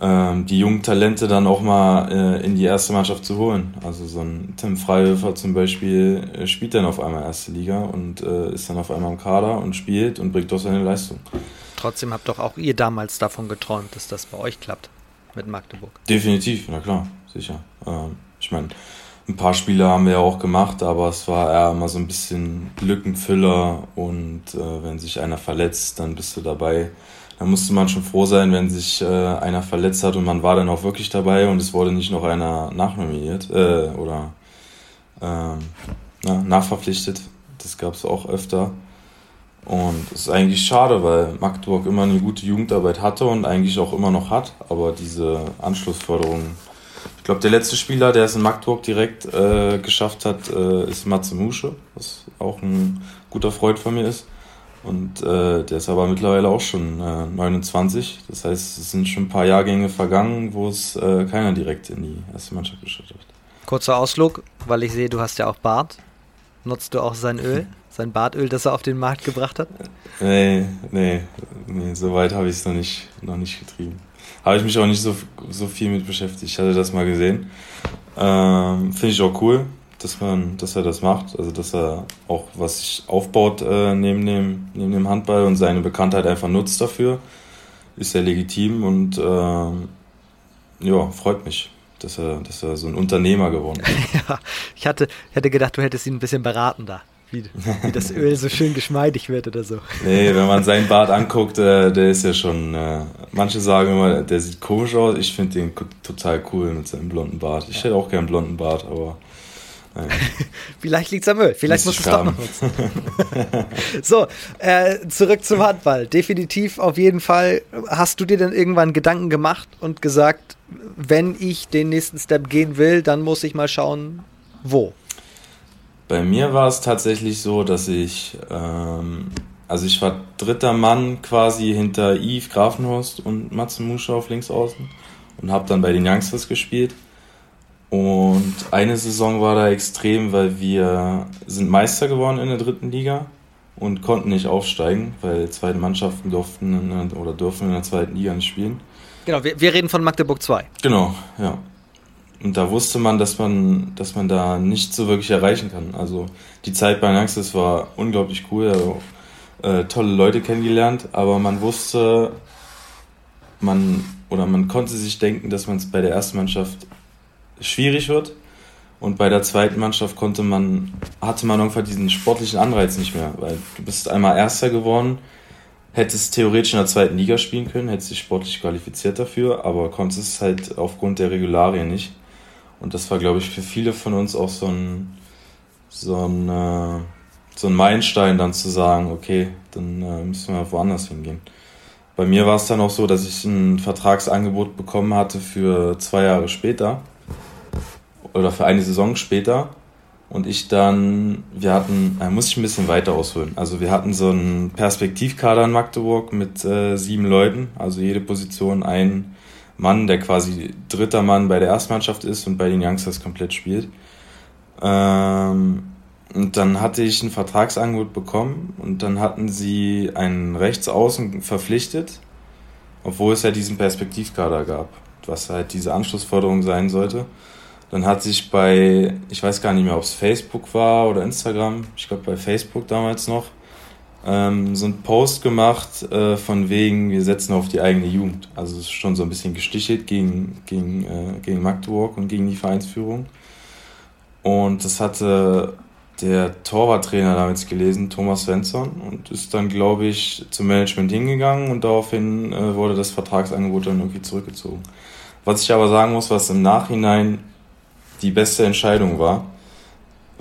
ähm, die jungen Talente dann auch mal äh, in die erste Mannschaft zu holen. Also so ein Tim Freihöfer zum Beispiel äh, spielt dann auf einmal erste Liga und äh, ist dann auf einmal im Kader und spielt und bringt doch seine Leistung.
Trotzdem habt doch auch ihr damals davon geträumt, dass das bei euch klappt mit Magdeburg.
Definitiv, na klar, sicher. Ähm, ich meine, ein paar Spiele haben wir ja auch gemacht, aber es war eher immer so ein bisschen Lückenfüller und äh, wenn sich einer verletzt, dann bist du dabei. Da musste man schon froh sein, wenn sich äh, einer verletzt hat und man war dann auch wirklich dabei und es wurde nicht noch einer nachnominiert äh, oder ähm, na, nachverpflichtet. Das gab es auch öfter. Und es ist eigentlich schade, weil Magdeburg immer eine gute Jugendarbeit hatte und eigentlich auch immer noch hat. Aber diese Anschlussförderung, ich glaube, der letzte Spieler, der es in Magdeburg direkt äh, geschafft hat, äh, ist Matze Musche, was auch ein guter Freund von mir ist. Und äh, der ist aber mittlerweile auch schon 29. Äh, das heißt, es sind schon ein paar Jahrgänge vergangen, wo es äh, keiner direkt in die erste Mannschaft geschafft hat.
Kurzer Ausflug, weil ich sehe, du hast ja auch Bart. Nutzt du auch sein Öl? <laughs> sein Bartöl, das er auf den Markt gebracht hat?
Nee, nee, nee so weit habe ich es noch nicht, noch nicht getrieben. Habe ich mich auch nicht so, so viel mit beschäftigt. Ich hatte das mal gesehen. Ähm, Finde ich auch cool, dass, man, dass er das macht. Also, dass er auch was sich aufbaut äh, neben, dem, neben dem Handball und seine Bekanntheit einfach nutzt dafür. Ist ja legitim und äh, ja, freut mich dass er, dass er so ein Unternehmer geworden ist. <laughs>
ja, ich hatte, ich hatte gedacht, du hättest ihn ein bisschen beraten da. Wie, wie das Öl so schön geschmeidig wird oder so.
Nee, wenn man seinen Bart anguckt, äh, der ist ja schon. Äh, manche sagen immer, der sieht komisch aus. Ich finde den total cool mit seinem blonden Bart. Ich hätte auch gern einen blonden Bart, aber.
Naja. <laughs> Vielleicht liegt es am Öl. Vielleicht muss es doch noch nutzen. <laughs> so, äh, zurück zum Handball. Definitiv auf jeden Fall. Hast du dir dann irgendwann Gedanken gemacht und gesagt, wenn ich den nächsten Step gehen will, dann muss ich mal schauen, wo?
Bei mir war es tatsächlich so, dass ich, ähm, also ich war dritter Mann quasi hinter Yves Grafenhorst und Matze Musche auf links außen und habe dann bei den Youngsters gespielt. Und eine Saison war da extrem, weil wir sind Meister geworden in der dritten Liga und konnten nicht aufsteigen, weil zweite Mannschaften durften oder dürfen in der zweiten Liga nicht spielen.
Genau, wir, wir reden von Magdeburg 2.
Genau, ja. Und da wusste man, dass man, dass man da nicht so wirklich erreichen kann. Also die Zeit bei Naxis war unglaublich cool, also, äh, tolle Leute kennengelernt, aber man wusste, man oder man konnte sich denken, dass man es bei der ersten Mannschaft schwierig wird. Und bei der zweiten Mannschaft konnte man, hatte man irgendwann diesen sportlichen Anreiz nicht mehr, weil du bist einmal Erster geworden, hättest theoretisch in der zweiten Liga spielen können, hättest dich sportlich qualifiziert dafür, aber konntest es halt aufgrund der Regularien nicht. Und das war, glaube ich, für viele von uns auch so ein, so ein, äh, so ein Meilenstein, dann zu sagen, okay, dann äh, müssen wir woanders hingehen. Bei mir war es dann auch so, dass ich ein Vertragsangebot bekommen hatte für zwei Jahre später oder für eine Saison später. Und ich dann, wir hatten, da muss ich ein bisschen weiter ausholen. Also wir hatten so einen Perspektivkader in Magdeburg mit äh, sieben Leuten, also jede Position ein Mann, der quasi dritter Mann bei der Erstmannschaft ist und bei den Youngsters komplett spielt. Ähm, und dann hatte ich ein Vertragsangebot bekommen und dann hatten sie einen Rechtsaußen verpflichtet, obwohl es ja diesen Perspektivkader gab, was halt diese Anschlussforderung sein sollte. Dann hat sich bei, ich weiß gar nicht mehr, ob es Facebook war oder Instagram, ich glaube bei Facebook damals noch, ähm, so ein Post gemacht äh, von wegen, wir setzen auf die eigene Jugend. Also es ist schon so ein bisschen gestichelt gegen, gegen, äh, gegen Magdeburg und gegen die Vereinsführung. Und das hatte der Torwarttrainer damals gelesen, Thomas Svensson, und ist dann, glaube ich, zum Management hingegangen und daraufhin äh, wurde das Vertragsangebot dann irgendwie zurückgezogen. Was ich aber sagen muss, was im Nachhinein die beste Entscheidung war,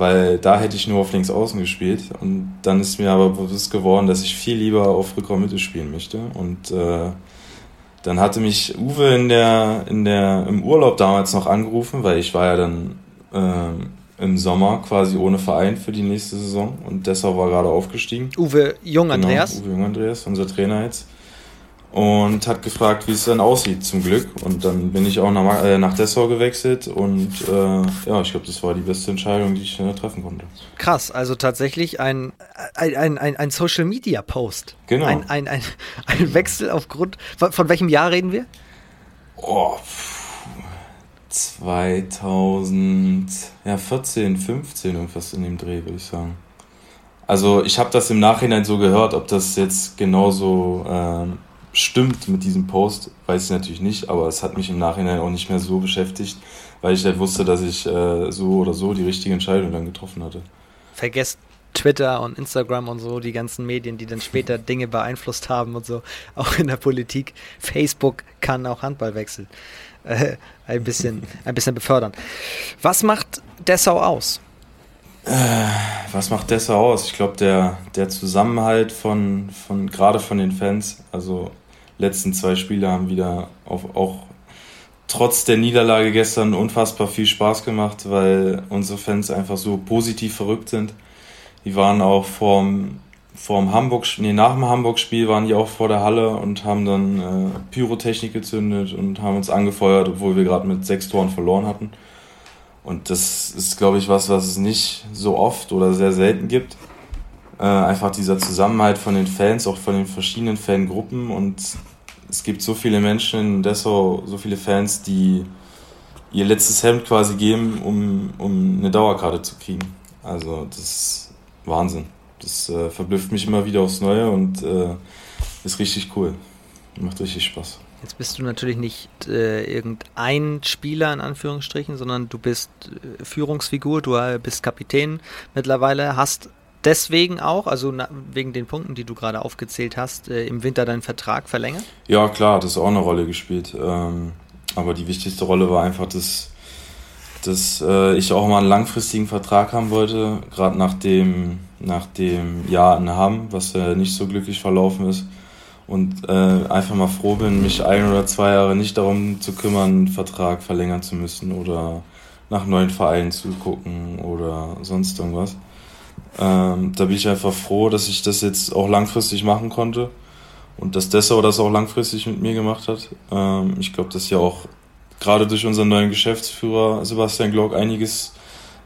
weil da hätte ich nur auf links außen gespielt und dann ist mir aber bewusst geworden, dass ich viel lieber auf Rückraummitte spielen möchte und äh, dann hatte mich Uwe in der, in der, im Urlaub damals noch angerufen, weil ich war ja dann äh, im Sommer quasi ohne Verein für die nächste Saison und deshalb war gerade aufgestiegen.
Uwe Jung Andreas?
Genau, Uwe Jung Andreas, unser Trainer jetzt und hat gefragt, wie es dann aussieht, zum Glück. Und dann bin ich auch nach, äh, nach Dessau gewechselt und äh, ja, ich glaube, das war die beste Entscheidung, die ich äh, treffen konnte.
Krass, also tatsächlich ein, ein, ein, ein Social Media Post.
Genau.
Ein, ein, ein, ein Wechsel aufgrund. Von, von welchem Jahr reden wir?
Oh, 2014, 15, irgendwas in dem Dreh, würde ich sagen. Also ich habe das im Nachhinein so gehört, ob das jetzt genauso ähm, stimmt mit diesem Post, weiß ich natürlich nicht, aber es hat mich im Nachhinein auch nicht mehr so beschäftigt, weil ich halt wusste, dass ich äh, so oder so die richtige Entscheidung dann getroffen hatte.
Vergesst Twitter und Instagram und so, die ganzen Medien, die dann später <laughs> Dinge beeinflusst haben und so, auch in der Politik. Facebook kann auch Handball wechseln. Äh, ein, bisschen, <laughs> ein bisschen befördern. Was macht Dessau aus?
Äh, was macht Dessau aus? Ich glaube, der, der Zusammenhalt von, von gerade von den Fans, also letzten zwei Spiele haben wieder auf, auch trotz der Niederlage gestern unfassbar viel Spaß gemacht, weil unsere Fans einfach so positiv verrückt sind. Die waren auch vorm, vorm Hamburg, nee, nach dem Hamburg-Spiel waren die auch vor der Halle und haben dann äh, Pyrotechnik gezündet und haben uns angefeuert, obwohl wir gerade mit sechs Toren verloren hatten. Und das ist, glaube ich, was, was es nicht so oft oder sehr selten gibt. äh, einfach dieser Zusammenhalt von den Fans, auch von den verschiedenen Fangruppen und es gibt so viele Menschen in Dessau, so viele Fans, die ihr letztes Hemd quasi geben, um, um eine Dauerkarte zu kriegen. Also das ist Wahnsinn. Das äh, verblüfft mich immer wieder aufs Neue und äh, ist richtig cool. Macht richtig Spaß.
Jetzt bist du natürlich nicht äh, irgendein Spieler in Anführungsstrichen, sondern du bist äh, Führungsfigur, du äh, bist Kapitän mittlerweile, hast deswegen auch, also wegen den Punkten, die du gerade aufgezählt hast, äh, im Winter deinen Vertrag verlängert?
Ja, klar, das hat auch eine Rolle gespielt. Ähm, aber die wichtigste Rolle war einfach, dass, dass äh, ich auch mal einen langfristigen Vertrag haben wollte, gerade nach dem, nach dem Jahr in Hamm, was nicht so glücklich verlaufen ist und äh, einfach mal froh bin, mich ein oder zwei Jahre nicht darum zu kümmern, einen Vertrag verlängern zu müssen oder nach neuen Vereinen zu gucken oder sonst irgendwas. Ähm, da bin ich einfach froh, dass ich das jetzt auch langfristig machen konnte und dass Dessau das auch langfristig mit mir gemacht hat. Ähm, ich glaube, dass ja auch gerade durch unseren neuen Geschäftsführer Sebastian Glock einiges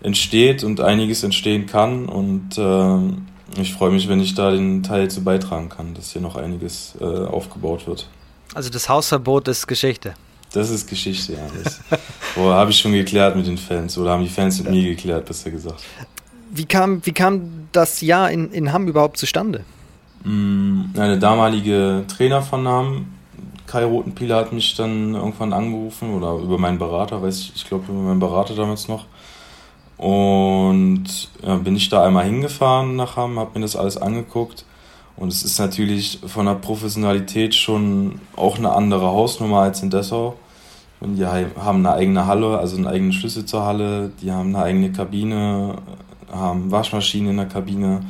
entsteht und einiges entstehen kann und ähm, ich freue mich, wenn ich da den Teil zu beitragen kann, dass hier noch einiges äh, aufgebaut wird.
Also das Hausverbot ist Geschichte.
Das ist Geschichte, ja. Das <laughs> habe ich schon geklärt mit den Fans oder haben die Fans mit ja. mir geklärt, besser gesagt.
Wie kam, wie kam das Jahr in, in Hamm überhaupt zustande?
Mm, der damalige Trainer von Hamm, Kai Rotenpieler, hat mich dann irgendwann angerufen oder über meinen Berater, weiß ich, ich glaube über meinen Berater damals noch und ja, bin ich da einmal hingefahren nach Hamm, habe mir das alles angeguckt. Und es ist natürlich von der Professionalität schon auch eine andere Hausnummer als in Dessau. Und die haben eine eigene Halle, also einen eigenen Schlüssel zur Halle, die haben eine eigene Kabine, haben Waschmaschinen in der Kabine.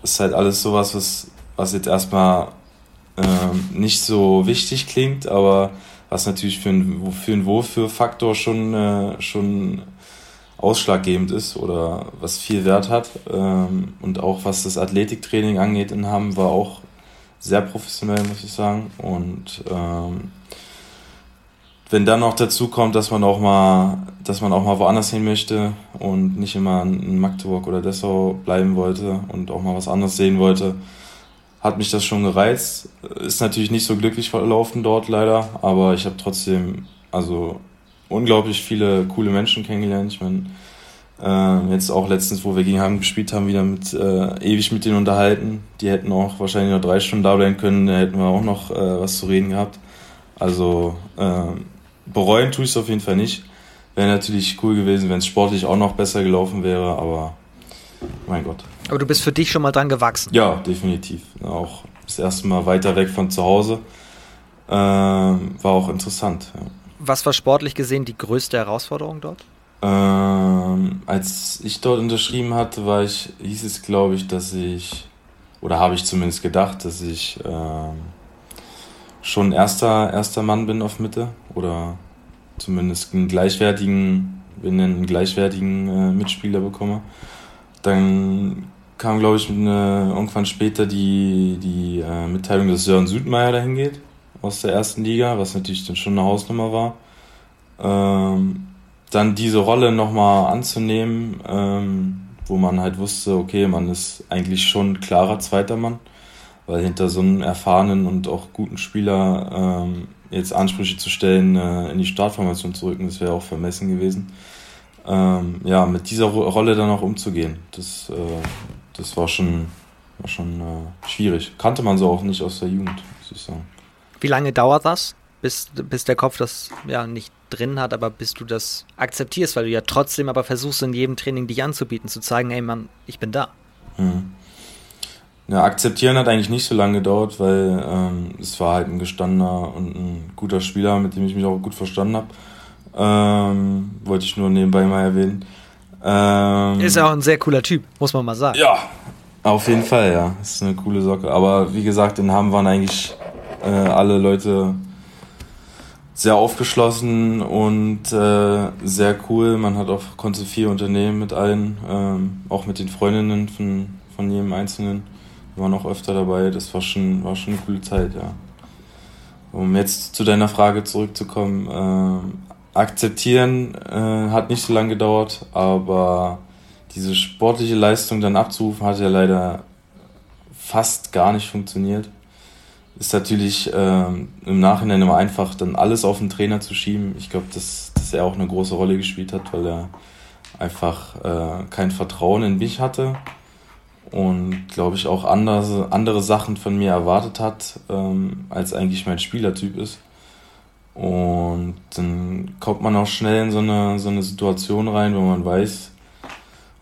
Das ist halt alles sowas, was, was jetzt erstmal ähm, nicht so wichtig klingt, aber was natürlich für, ein, für einen Wohlfühlfaktor schon, äh, schon ausschlaggebend ist oder was viel Wert hat. Ähm, und auch was das Athletiktraining angeht in Hamm, war auch sehr professionell, muss ich sagen. Und ähm, wenn dann noch dazu kommt, dass man auch mal, dass man auch mal woanders hin möchte und nicht immer in Magdeburg oder Dessau bleiben wollte und auch mal was anderes sehen wollte, hat mich das schon gereizt. Ist natürlich nicht so glücklich verlaufen dort leider, aber ich habe trotzdem, also unglaublich viele coole Menschen kennengelernt. Ich meine, äh, jetzt auch letztens, wo wir gegen Hamm gespielt haben, wieder mit äh, ewig mit denen unterhalten. Die hätten auch wahrscheinlich noch drei Stunden da bleiben können, da hätten wir auch noch äh, was zu reden gehabt. Also äh, bereuen tue ich es auf jeden Fall nicht. Wäre natürlich cool gewesen, wenn es sportlich auch noch besser gelaufen wäre, aber mein Gott.
Aber du bist für dich schon mal dran gewachsen.
Ja, definitiv. Auch das erste Mal weiter weg von zu Hause. Ähm, war auch interessant. Ja.
Was war sportlich gesehen die größte Herausforderung dort?
Ähm, als ich dort unterschrieben hatte, war ich, hieß es, glaube ich, dass ich, oder habe ich zumindest gedacht, dass ich ähm, schon erster, erster Mann bin auf Mitte oder zumindest einen gleichwertigen, wenn einen gleichwertigen äh, Mitspieler bekomme. Dann kam, glaube ich, eine, irgendwann später die, die äh, Mitteilung, dass Sören Südmeier dahin geht aus der ersten Liga, was natürlich dann schon eine Hausnummer war. Ähm, dann diese Rolle nochmal anzunehmen, ähm, wo man halt wusste, okay, man ist eigentlich schon klarer zweiter Mann, weil hinter so einem erfahrenen und auch guten Spieler ähm, jetzt Ansprüche zu stellen, äh, in die Startformation zu rücken, das wäre auch vermessen gewesen. Ähm, ja, mit dieser Rolle dann auch umzugehen, das, äh, das war schon, war schon äh, schwierig. Kannte man so auch nicht aus der Jugend, muss ich sagen.
Wie lange dauert das, bis, bis der Kopf das ja nicht drin hat, aber bis du das akzeptierst, weil du ja trotzdem aber versuchst, in jedem Training dich anzubieten, zu zeigen, ey Mann, ich bin da.
Hm. Ja, akzeptieren hat eigentlich nicht so lange gedauert, weil ähm, es war halt ein gestandener und ein guter Spieler, mit dem ich mich auch gut verstanden habe. Ähm, wollte ich nur nebenbei mal erwähnen.
Ähm, ist ja auch ein sehr cooler Typ, muss man mal sagen.
Ja, auf jeden Fall, ja. Ist eine coole Socke. Aber wie gesagt, in Hamm waren eigentlich äh, alle Leute sehr aufgeschlossen und äh, sehr cool. Man hat auch, konnte viel unternehmen mit allen, ähm, auch mit den Freundinnen von, von jedem Einzelnen. Wir waren auch öfter dabei. Das war schon, war schon eine coole Zeit, ja. Um jetzt zu deiner Frage zurückzukommen, äh, akzeptieren äh, hat nicht so lange gedauert, aber diese sportliche Leistung dann abzurufen, hat ja leider fast gar nicht funktioniert. Ist natürlich ähm, im Nachhinein immer einfach, dann alles auf den Trainer zu schieben. Ich glaube, dass, dass er auch eine große Rolle gespielt hat, weil er einfach äh, kein Vertrauen in mich hatte und glaube ich auch andere, andere Sachen von mir erwartet hat, ähm, als eigentlich mein Spielertyp ist. Und dann kommt man auch schnell in so eine, so eine Situation rein, wo man weiß,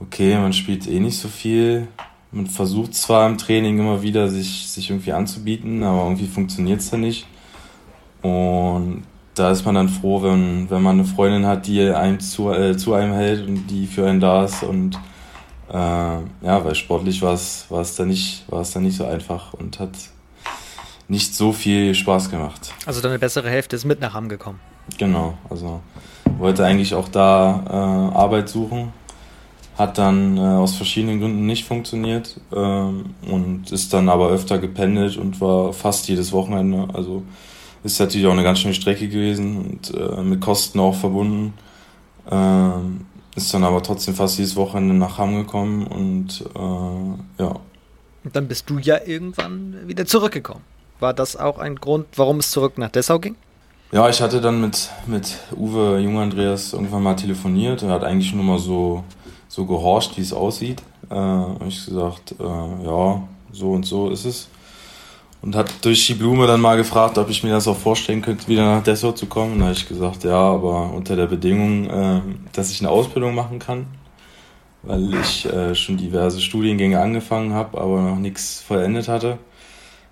okay, man spielt eh nicht so viel. Man versucht zwar im Training immer wieder, sich, sich irgendwie anzubieten, aber irgendwie funktioniert es dann nicht. Und da ist man dann froh, wenn, wenn man eine Freundin hat, die einem zu, äh, zu einem hält und die für einen da ist. Und äh, ja, weil sportlich war es, war es dann nicht, war es dann nicht so einfach und hat nicht so viel Spaß gemacht.
Also deine bessere Hälfte ist mit nach Hamm gekommen.
Genau, also wollte eigentlich auch da äh, Arbeit suchen, hat dann äh, aus verschiedenen Gründen nicht funktioniert ähm, und ist dann aber öfter gependelt und war fast jedes Wochenende. Also ist natürlich auch eine ganz schöne Strecke gewesen und äh, mit Kosten auch verbunden. Ähm, ist dann aber trotzdem fast jedes Wochenende nach Hamm gekommen und äh, ja.
Und dann bist du ja irgendwann wieder zurückgekommen. War das auch ein Grund, warum es zurück nach Dessau ging?
Ja, ich hatte dann mit, mit Uwe Jung Andreas irgendwann mal telefoniert. Er hat eigentlich nur mal so, so gehorcht, wie es aussieht. Äh, habe ich gesagt, äh, ja, so und so ist es. Und hat durch die Blume dann mal gefragt, ob ich mir das auch vorstellen könnte, wieder nach Dessau zu kommen. Da habe ich gesagt, ja, aber unter der Bedingung, äh, dass ich eine Ausbildung machen kann. Weil ich äh, schon diverse Studiengänge angefangen habe, aber noch nichts vollendet hatte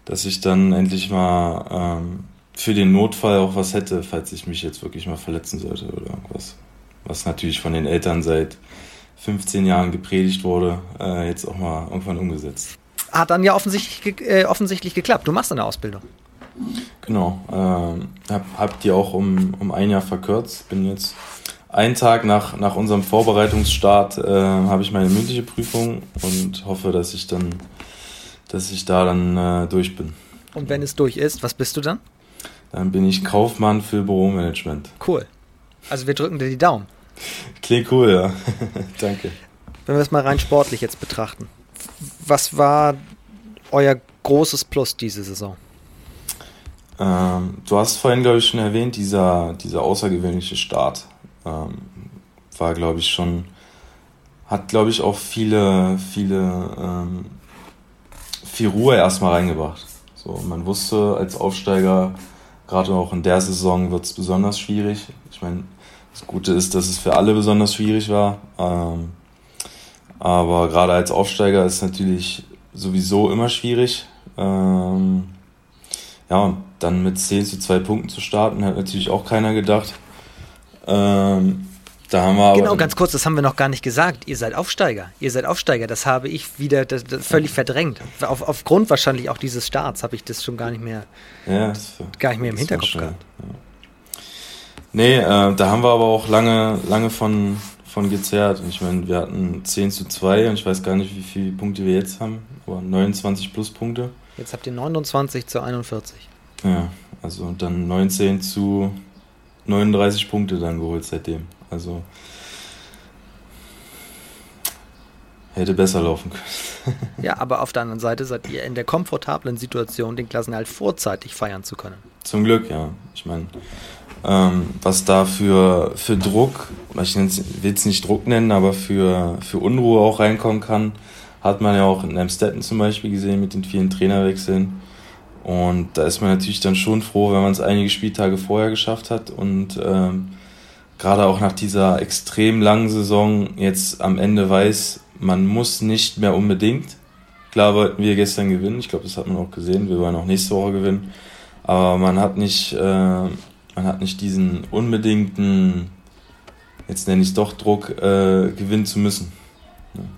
dass ich dann endlich mal ähm, für den Notfall auch was hätte, falls ich mich jetzt wirklich mal verletzen sollte oder irgendwas. Was natürlich von den Eltern seit 15 Jahren gepredigt wurde, äh, jetzt auch mal irgendwann umgesetzt.
Hat dann ja offensichtlich, äh, offensichtlich geklappt. Du machst eine Ausbildung.
Genau. Ähm, hab, hab die auch um, um ein Jahr verkürzt. Bin jetzt einen Tag nach, nach unserem Vorbereitungsstart äh, habe ich meine mündliche Prüfung und hoffe, dass ich dann dass ich da dann äh, durch bin.
Und wenn es durch ist, was bist du dann?
Dann bin ich Kaufmann für Büromanagement.
Cool. Also wir drücken dir die Daumen.
Klingt cool, ja. <laughs> Danke.
Wenn wir es mal rein sportlich jetzt betrachten. Was war euer großes Plus diese Saison?
Ähm, du hast vorhin, glaube ich, schon erwähnt, dieser, dieser außergewöhnliche Start ähm, war, glaube ich, schon, hat, glaube ich, auch viele, viele ähm, viel Ruhe erstmal reingebracht. So, man wusste als Aufsteiger, gerade auch in der Saison wird es besonders schwierig. Ich meine, das Gute ist, dass es für alle besonders schwierig war. Ähm, aber gerade als Aufsteiger ist es natürlich sowieso immer schwierig. Ähm, ja, dann mit 10 zu 2 Punkten zu starten, hat natürlich auch keiner gedacht. Ähm, da haben wir
genau, ganz kurz, das haben wir noch gar nicht gesagt. Ihr seid Aufsteiger. Ihr seid Aufsteiger. Das habe ich wieder das, das völlig verdrängt. Auf, aufgrund wahrscheinlich auch dieses Starts habe ich das schon gar nicht mehr, ja, gar nicht mehr im Hinterkopf gehabt. Ja.
Nee, äh, da haben wir aber auch lange, lange von, von gezerrt. Ich meine, wir hatten 10 zu 2 und ich weiß gar nicht, wie viele Punkte wir jetzt haben, aber 29 plus Punkte.
Jetzt habt ihr 29 zu 41.
Ja, also dann 19 zu 39 Punkte dann geholt seitdem. Also hätte besser laufen können. <laughs>
ja, aber auf der anderen Seite seid ihr in der komfortablen Situation, den Klassenerhalt vorzeitig feiern zu können.
Zum Glück, ja. Ich meine, ähm, was da für, für Druck, ich will es nicht Druck nennen, aber für, für Unruhe auch reinkommen kann, hat man ja auch in Amstetten zum Beispiel gesehen mit den vielen Trainerwechseln. Und da ist man natürlich dann schon froh, wenn man es einige Spieltage vorher geschafft hat und ähm, gerade auch nach dieser extrem langen Saison jetzt am Ende weiß, man muss nicht mehr unbedingt. Klar wollten wir gestern gewinnen, ich glaube, das hat man auch gesehen, wir wollen auch nächste Woche gewinnen, aber man hat nicht, äh, man hat nicht diesen unbedingten, jetzt nenne ich es doch Druck, äh, gewinnen zu müssen.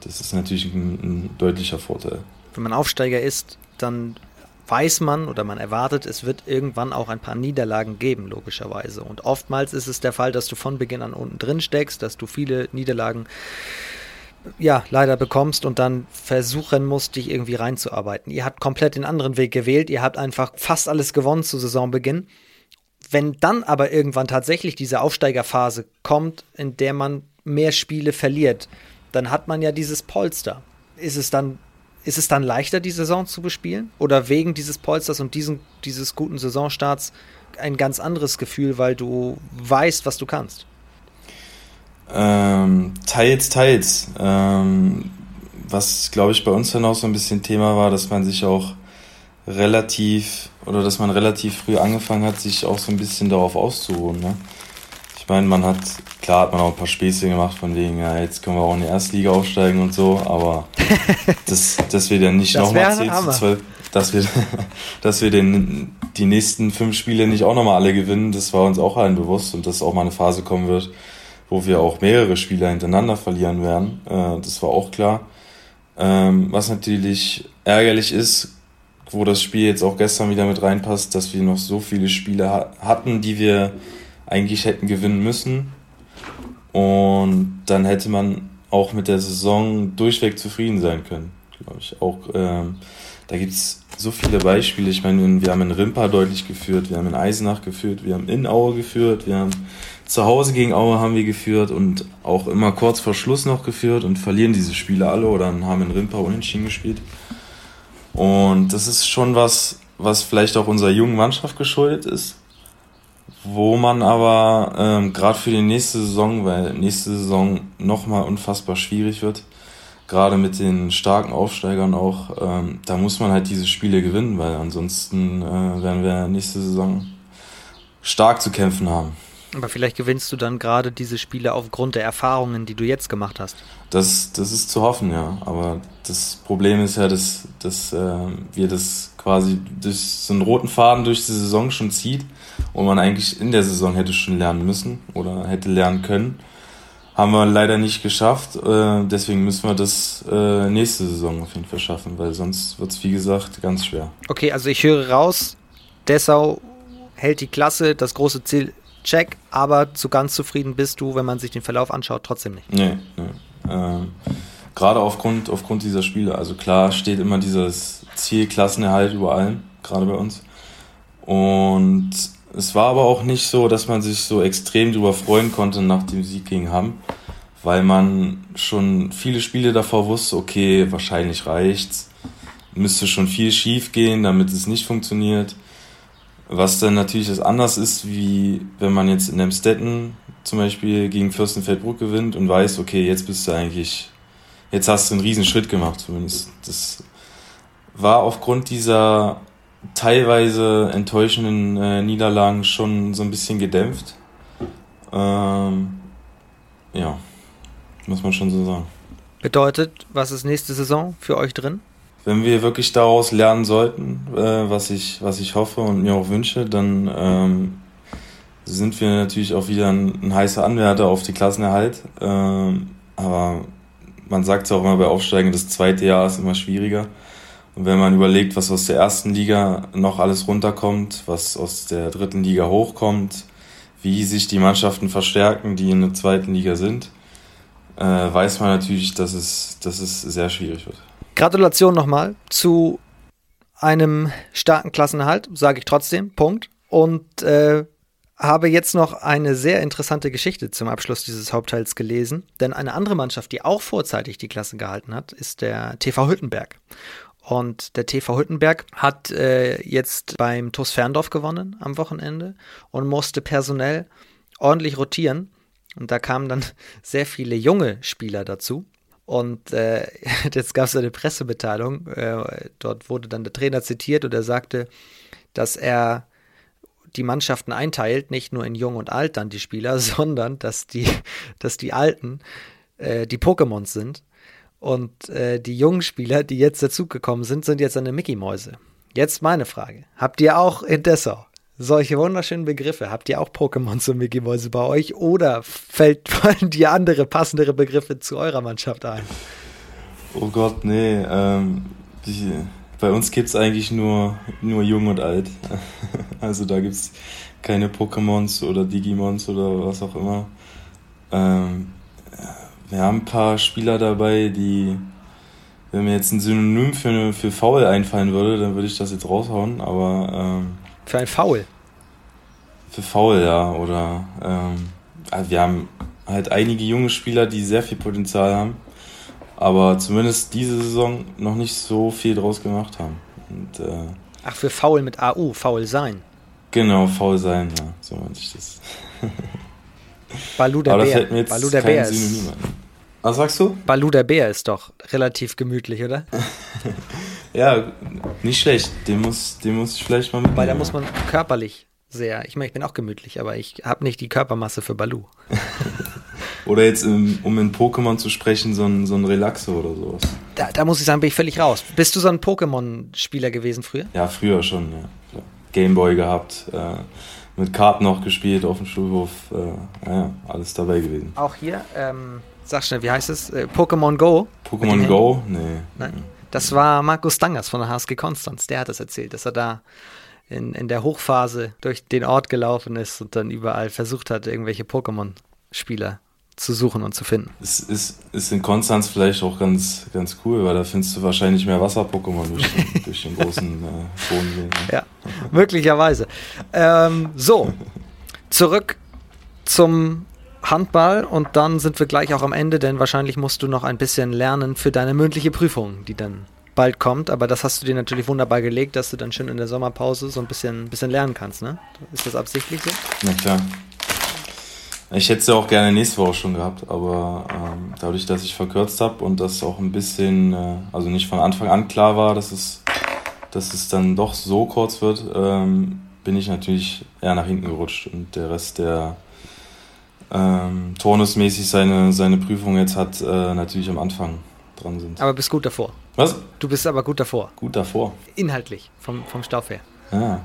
Das ist natürlich ein, ein deutlicher Vorteil.
Wenn man Aufsteiger ist, dann weiß man oder man erwartet, es wird irgendwann auch ein paar Niederlagen geben, logischerweise. Und oftmals ist es der Fall, dass du von Beginn an unten drin steckst, dass du viele Niederlagen ja, leider bekommst und dann versuchen musst, dich irgendwie reinzuarbeiten. Ihr habt komplett den anderen Weg gewählt, ihr habt einfach fast alles gewonnen zu Saisonbeginn. Wenn dann aber irgendwann tatsächlich diese Aufsteigerphase kommt, in der man mehr Spiele verliert, dann hat man ja dieses Polster. Ist es dann ist es dann leichter, die Saison zu bespielen? Oder wegen dieses Polsters und diesen, dieses guten Saisonstarts ein ganz anderes Gefühl, weil du weißt, was du kannst?
Ähm, teils, teils. Ähm, was, glaube ich, bei uns dann auch so ein bisschen Thema war, dass man sich auch relativ oder dass man relativ früh angefangen hat, sich auch so ein bisschen darauf auszuruhen. Ne? Ich meine, man hat, klar hat man auch ein paar Späße gemacht, von wegen, ja, jetzt können wir auch in die erste Liga aufsteigen und so, aber <laughs> das, dass wir dann nicht nochmal 10 zu 12, dass wir, <laughs> dass wir den, die nächsten fünf Spiele nicht auch nochmal alle gewinnen, das war uns auch allen bewusst und dass auch mal eine Phase kommen wird, wo wir auch mehrere Spiele hintereinander verlieren werden. Äh, das war auch klar. Ähm, was natürlich ärgerlich ist, wo das Spiel jetzt auch gestern wieder mit reinpasst, dass wir noch so viele Spiele ha hatten, die wir eigentlich hätten gewinnen müssen. Und dann hätte man auch mit der Saison durchweg zufrieden sein können, glaube ich. Auch ähm, da gibt es so viele Beispiele. Ich meine, wir haben in Rimpa deutlich geführt, wir haben in Eisenach geführt, wir haben in Aue geführt, wir haben zu Hause gegen Aue haben wir geführt und auch immer kurz vor Schluss noch geführt und verlieren diese Spiele alle oder haben in Rimpa unentschieden gespielt. Und das ist schon was, was vielleicht auch unserer jungen Mannschaft geschuldet ist, wo man aber ähm, gerade für die nächste Saison, weil nächste Saison nochmal unfassbar schwierig wird, gerade mit den starken Aufsteigern auch, ähm, da muss man halt diese Spiele gewinnen, weil ansonsten äh, werden wir nächste Saison stark zu kämpfen haben.
Aber vielleicht gewinnst du dann gerade diese Spiele aufgrund der Erfahrungen, die du jetzt gemacht hast.
Das, das ist zu hoffen, ja. Aber das Problem ist ja, dass, dass äh, wir das quasi durch so einen roten Faden durch die Saison schon zieht und man eigentlich in der Saison hätte schon lernen müssen oder hätte lernen können. Haben wir leider nicht geschafft. Äh, deswegen müssen wir das äh, nächste Saison auf jeden Fall schaffen, weil sonst wird es, wie gesagt, ganz schwer.
Okay, also ich höre raus, Dessau hält die Klasse, das große Ziel check, aber zu ganz zufrieden bist du, wenn man sich den Verlauf anschaut, trotzdem nicht.
Nee, nee. Ähm, gerade aufgrund, aufgrund dieser Spiele. Also klar steht immer dieses Ziel Klassenerhalt über allem, gerade bei uns. Und es war aber auch nicht so, dass man sich so extrem darüber freuen konnte nach dem Sieg gegen Hamm, weil man schon viele Spiele davor wusste, okay, wahrscheinlich reicht's, müsste schon viel schief gehen, damit es nicht funktioniert. Was dann natürlich das anders ist, wie wenn man jetzt in Emstetten zum Beispiel gegen Fürstenfeldbruck gewinnt und weiß, okay, jetzt bist du eigentlich, jetzt hast du einen riesen Schritt gemacht zumindest. Das war aufgrund dieser teilweise enttäuschenden äh, Niederlagen schon so ein bisschen gedämpft. Ähm, ja, muss man schon so sagen.
Bedeutet, was ist nächste Saison für euch drin?
Wenn wir wirklich daraus lernen sollten, äh, was, ich, was ich hoffe und mir auch wünsche, dann ähm, sind wir natürlich auch wieder ein, ein heißer Anwärter auf die Klassenerhalt. Ähm, aber man sagt es auch immer bei Aufsteigen, das zweite Jahr ist immer schwieriger. Und wenn man überlegt, was aus der ersten Liga noch alles runterkommt, was aus der dritten Liga hochkommt, wie sich die Mannschaften verstärken, die in der zweiten Liga sind, äh, weiß man natürlich, dass es, dass es sehr schwierig wird.
Gratulation nochmal zu einem starken Klassenerhalt, sage ich trotzdem, Punkt. Und äh, habe jetzt noch eine sehr interessante Geschichte zum Abschluss dieses Hauptteils gelesen. Denn eine andere Mannschaft, die auch vorzeitig die Klasse gehalten hat, ist der TV Hüttenberg. Und der TV Hüttenberg hat äh, jetzt beim TuS Ferndorf gewonnen am Wochenende und musste personell ordentlich rotieren. Und da kamen dann <laughs> sehr viele junge Spieler dazu. Und äh, <laughs> jetzt gab es eine Pressemitteilung. Äh, dort wurde dann der Trainer zitiert und er sagte, dass er die Mannschaften einteilt, nicht nur in Jung und Alt dann die Spieler, <laughs> sondern dass die, dass die Alten äh, die Pokémons sind. Und äh, die jungen Spieler, die jetzt dazugekommen sind, sind jetzt eine Mickey-Mäuse. Jetzt meine Frage. Habt ihr auch in Dessau solche wunderschönen Begriffe. Habt ihr auch Pokémon zum Mickey Mäuse bei euch oder fällt <laughs> fallen dir andere passendere Begriffe zu eurer Mannschaft ein?
Oh Gott, nee. Ähm, die, bei uns gibt es eigentlich nur, nur jung und alt. <laughs> also da gibt es keine Pokémons oder Digimons oder was auch immer. Ähm, wir haben ein paar Spieler dabei, die, wenn mir jetzt ein Synonym für, für faul einfallen würde, dann würde ich das jetzt raushauen, aber ähm,
für ein Foul.
Für Foul, ja. Oder ähm, wir haben halt einige junge Spieler, die sehr viel Potenzial haben. aber zumindest diese Saison noch nicht so viel draus gemacht haben. Und, äh,
Ach, für faul mit AU, faul sein.
Genau, faul sein, ja, so meinte ich das.
Balu der
aber
Bär.
fällt mir jetzt
Balu der
kein
Bär
Synonym
ist,
ein. Was sagst du?
Balu der Bär ist doch relativ gemütlich, oder? <laughs>
Ja, nicht schlecht. Den muss, den muss ich vielleicht mal mitnehmen.
Weil da muss man körperlich sehr, ich meine, ich bin auch gemütlich, aber ich habe nicht die Körpermasse für Balu. <laughs>
Oder jetzt, im, um in Pokémon zu sprechen, so ein, so ein Relaxo oder sowas.
Da, da muss ich sagen, bin ich völlig raus. Bist du so ein Pokémon-Spieler gewesen früher?
Ja, früher schon, ja. Gameboy gehabt, äh, mit Karten noch gespielt auf dem Schulhof. Äh, ja, alles dabei gewesen.
Auch hier, ähm, sag schnell, wie heißt es? Äh, Pokémon Go?
Pokémon? Go? Nee.
Nein. Das war Markus Dangers von der HSG Konstanz. Der hat das erzählt, dass er da in, in der Hochphase durch den Ort gelaufen ist und dann überall versucht hat, irgendwelche Pokémon-Spieler zu suchen und zu finden.
Es ist, ist in Konstanz vielleicht auch ganz, ganz cool, weil da findest du wahrscheinlich mehr Wasser-Pokémon durch, den- <laughs> durch den großen äh, Bodensee. Ne?
Ja, möglicherweise. Ähm, so, zurück zum Handball und dann sind wir gleich auch am Ende, denn wahrscheinlich musst du noch ein bisschen lernen für deine mündliche Prüfung, die dann bald kommt. Aber das hast du dir natürlich wunderbar gelegt, dass du dann schön in der Sommerpause so ein bisschen, bisschen lernen kannst, ne? Ist das absichtlich so?
Na klar. Ich hätte es ja auch gerne nächste Woche schon gehabt, aber ähm, dadurch, dass ich verkürzt habe und das auch ein bisschen, äh, also nicht von Anfang an klar war, dass es, dass es dann doch so kurz wird, ähm, bin ich natürlich eher nach hinten gerutscht und der Rest, der ähm, turnusmäßig seine, seine Prüfung jetzt hat, äh, natürlich am Anfang dran sind.
Aber bist gut davor.
Was?
Du bist aber gut davor.
Gut davor.
Inhaltlich, vom, vom Stoff her.
Ja.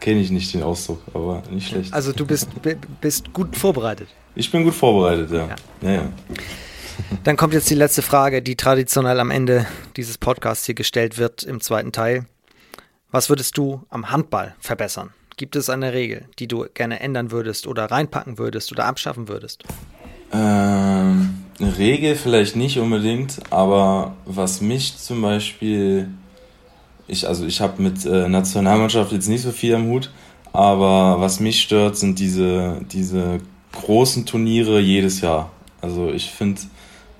Kenne ich nicht den Ausdruck, aber nicht schlecht.
Also du bist, <laughs> bi- bist gut vorbereitet.
Ich bin gut vorbereitet, ja.
Ja.
Ja, ja. <laughs>
Dann kommt jetzt die letzte Frage, die traditionell am Ende dieses Podcasts hier gestellt wird im zweiten Teil. Was würdest du am Handball verbessern? Gibt es eine Regel, die du gerne ändern würdest oder reinpacken würdest oder abschaffen würdest?
Ähm, eine Regel vielleicht nicht unbedingt, aber was mich zum Beispiel, ich, also ich habe mit äh, Nationalmannschaft jetzt nicht so viel am Hut, aber was mich stört, sind diese, diese großen Turniere jedes Jahr. Also ich finde,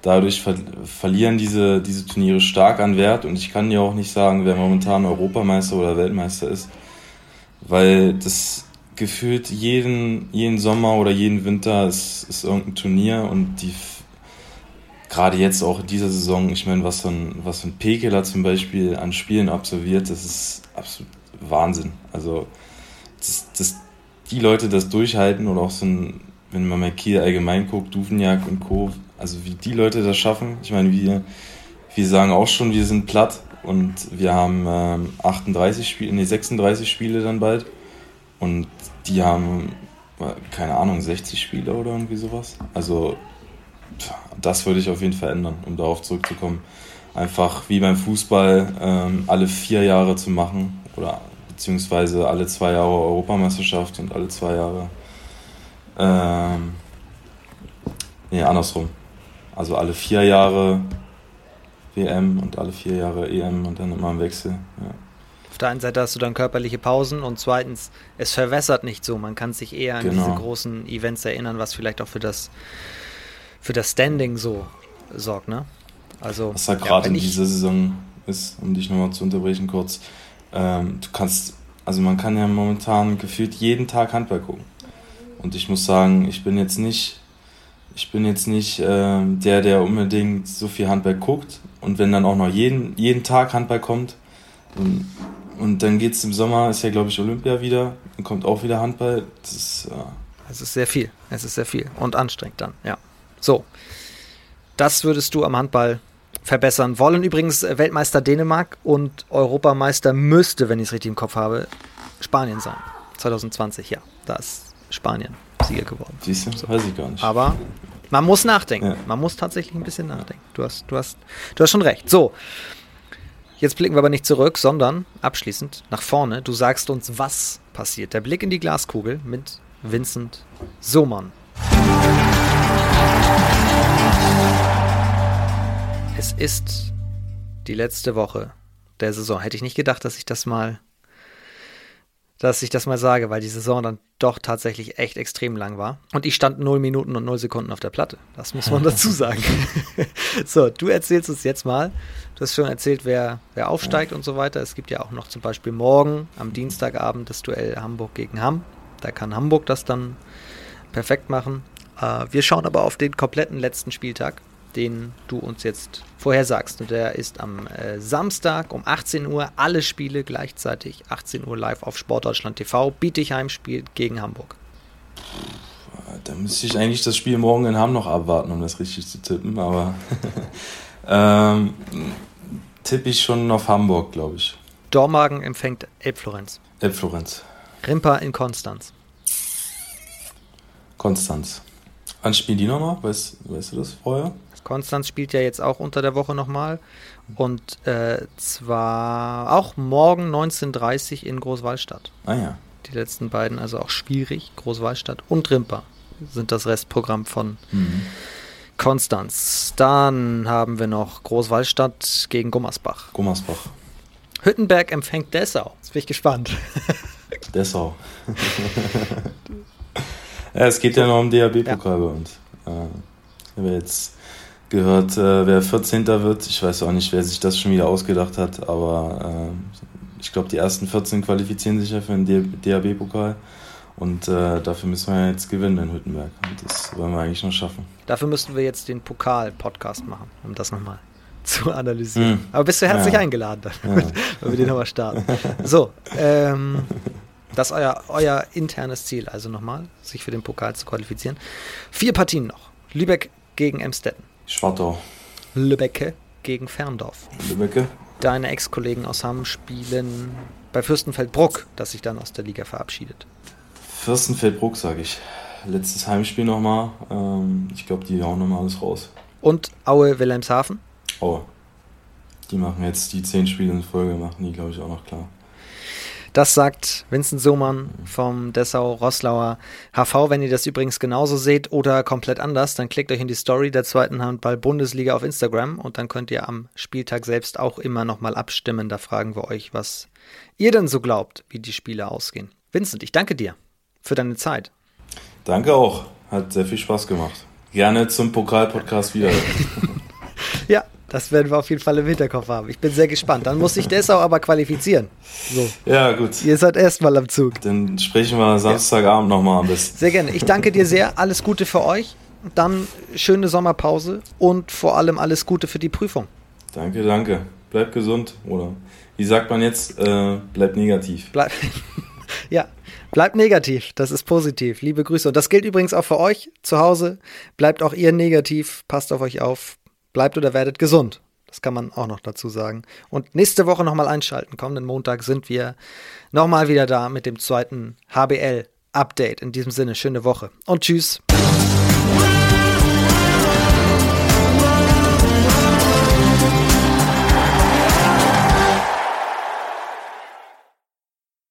dadurch ver verlieren diese, diese Turniere stark an Wert und ich kann ja auch nicht sagen, wer momentan Europameister oder Weltmeister ist, weil das gefühlt jeden, jeden Sommer oder jeden Winter ist, ist irgendein Turnier und die gerade jetzt auch in dieser Saison, ich meine, was so ein, was so ein Pekeler zum Beispiel an Spielen absolviert, das ist absolut Wahnsinn. Also, das, das, die Leute das durchhalten oder auch so ein, wenn man mal Kiel allgemein guckt, Dufenjagd und Co., also wie die Leute das schaffen, ich meine, wir, wir sagen auch schon, wir sind platt und wir haben ähm, 38 Spiele, nee, 36 Spiele dann bald und die haben, äh, keine Ahnung, 60 Spiele oder irgendwie sowas. Also das würde ich auf jeden Fall ändern, um darauf zurückzukommen. Einfach wie beim Fußball ähm, alle vier Jahre zu machen oder beziehungsweise alle zwei Jahre Europameisterschaft und alle zwei Jahre ähm, nee, andersrum. Also alle vier Jahre WM und alle vier Jahre EM und dann immer im Wechsel. Ja.
Auf der einen Seite hast du dann körperliche Pausen und zweitens, es verwässert nicht so. Man kann sich eher an
Genau.
diese großen Events erinnern, was vielleicht auch für das, für das Standing so sorgt, ne? Also,
Was da
ja,
gerade in dieser Saison ist, um dich nochmal zu unterbrechen kurz. Ähm, du kannst, also man kann ja momentan gefühlt jeden Tag Handball gucken. Und ich muss sagen, ich bin jetzt nicht, ich bin jetzt nicht ähm, der, der unbedingt so viel Handball guckt. Und wenn dann auch noch jeden, jeden Tag Handball kommt, und, und dann geht's im Sommer, ist ja glaube ich Olympia wieder, dann kommt auch wieder Handball. Das ist, ja,
Es ist sehr viel. Es ist sehr viel. Und anstrengend dann, ja. So. Das würdest du am Handball verbessern wollen. Übrigens äh, Weltmeister Dänemark und Europameister müsste, wenn ich es richtig im Kopf habe, Spanien sein. 2020, ja. Da ist Spanien Sieger geworden.
siehst du, weiß ich gar nicht.
Aber man muss nachdenken.
Ja.
Man muss tatsächlich ein bisschen nachdenken. Du hast, du hast, du hast schon recht. So. Jetzt blicken wir aber nicht zurück, sondern abschließend nach vorne. Du sagst uns, was passiert. Der Blick in die Glaskugel mit Vincent Sohmann. Es ist die letzte Woche der Saison. Hätte ich nicht gedacht, dass ich das mal, dass ich das mal sage, weil die Saison dann doch tatsächlich echt extrem lang war. Und ich stand 0 Minuten und 0 Sekunden auf der Platte. Das muss man <laughs> dazu sagen. <laughs> so, du erzählst uns jetzt mal. Du hast schon erzählt, wer, wer aufsteigt und so weiter. Es gibt ja auch noch zum Beispiel morgen am Dienstagabend das Duell Hamburg gegen Hamm. Da kann Hamburg das dann perfekt machen. Äh, wir schauen aber auf den kompletten letzten Spieltag den du uns jetzt vorhersagst. Und der ist am äh, Samstag um 18 Uhr, alle Spiele gleichzeitig, 18 Uhr live auf Sportdeutschland TV. Bietigheim spielt gegen Hamburg.
Da müsste ich eigentlich das Spiel morgen in Hamm noch abwarten, um das richtig zu tippen, aber <laughs> ähm, tippe ich schon auf Hamburg, glaube ich.
Dormagen empfängt Elbflorenz.
Elbflorenz.
Rimper in Konstanz.
Konstanz. Wann spielen die nochmal? Weißt, weißt du das vorher?
Konstanz spielt ja jetzt auch unter der Woche nochmal. Und äh, zwar auch morgen 19.30 in Großwallstadt.
Ah ja.
Die letzten beiden, also auch schwierig. Großwallstadt und Rimper sind das Restprogramm von mhm. Konstanz. Dann haben wir noch Großwallstadt gegen Gummersbach.
Gummersbach.
Hüttenberg empfängt Dessau. Jetzt bin ich gespannt. <laughs>
Dessau. <laughs> ja, es geht ja noch um DAB-Pokal ja. bei uns. Äh, jetzt gehört, äh, wer 14. wird. Ich weiß auch nicht, wer sich das schon wieder ausgedacht hat, aber äh, ich glaube, die ersten 14 qualifizieren sich ja für den DAB-Pokal. Und äh, dafür müssen wir jetzt gewinnen in Hüttenberg. Und das wollen wir eigentlich noch schaffen.
Dafür müssten wir jetzt den Pokal-Podcast machen, um das nochmal <laughs> zu analysieren. Mm. Aber bist du herzlich ja. eingeladen, dann, ja. wenn <laughs> wir den nochmal starten. So, ähm, das ist euer, euer internes Ziel, also nochmal, sich für den Pokal zu qualifizieren. Vier Partien noch. Lübeck gegen Emstetten.
Schwartau.
Lübecke gegen Ferndorf.
Lübecke.
Deine Ex-Kollegen aus Hamm spielen bei Fürstenfeldbruck, das sich dann aus der Liga verabschiedet.
Fürstenfeldbruck, sage ich. Letztes Heimspiel nochmal. Ähm, ich glaube, die hauen nochmal alles raus.
Und Aue Wilhelmshaven?
Aue. Die machen jetzt die zehn Spiele in Folge, machen die, glaube ich, auch noch klar.
Das sagt Vincent Sohmann vom Dessau-Rosslauer HV. Wenn ihr das übrigens genauso seht oder komplett anders, dann klickt euch in die Story der zweiten Handball-Bundesliga auf Instagram und dann könnt ihr am Spieltag selbst auch immer nochmal abstimmen. Da fragen wir euch, was ihr denn so glaubt, wie die Spiele ausgehen. Vincent, ich danke dir für deine Zeit.
Danke auch. Hat sehr viel Spaß gemacht. Gerne zum Pokal-Podcast wieder. <laughs>
das werden wir auf jeden Fall im Hinterkopf haben. Ich bin sehr gespannt. Dann muss sich Dessau aber qualifizieren.
So. Ja, gut.
Ihr seid erstmal am Zug.
Dann sprechen wir Samstagabend ja. nochmal am besten.
Sehr gerne. Ich danke dir sehr. Alles Gute für euch. Dann schöne Sommerpause und vor allem alles Gute für die Prüfung.
Danke, danke. Bleib gesund. Oder wie sagt man jetzt? Äh, bleib negativ.
Bleib. <laughs> ja, Bleibt negativ, das ist positiv. Liebe Grüße. Und das gilt übrigens auch für euch zu Hause. Bleibt auch ihr negativ, passt auf euch auf, bleibt oder werdet gesund. Das kann man auch noch dazu sagen. Und nächste Woche nochmal einschalten. Kommenden Montag sind wir nochmal wieder da mit dem zweiten HBL-Update. In diesem Sinne, schöne Woche und tschüss.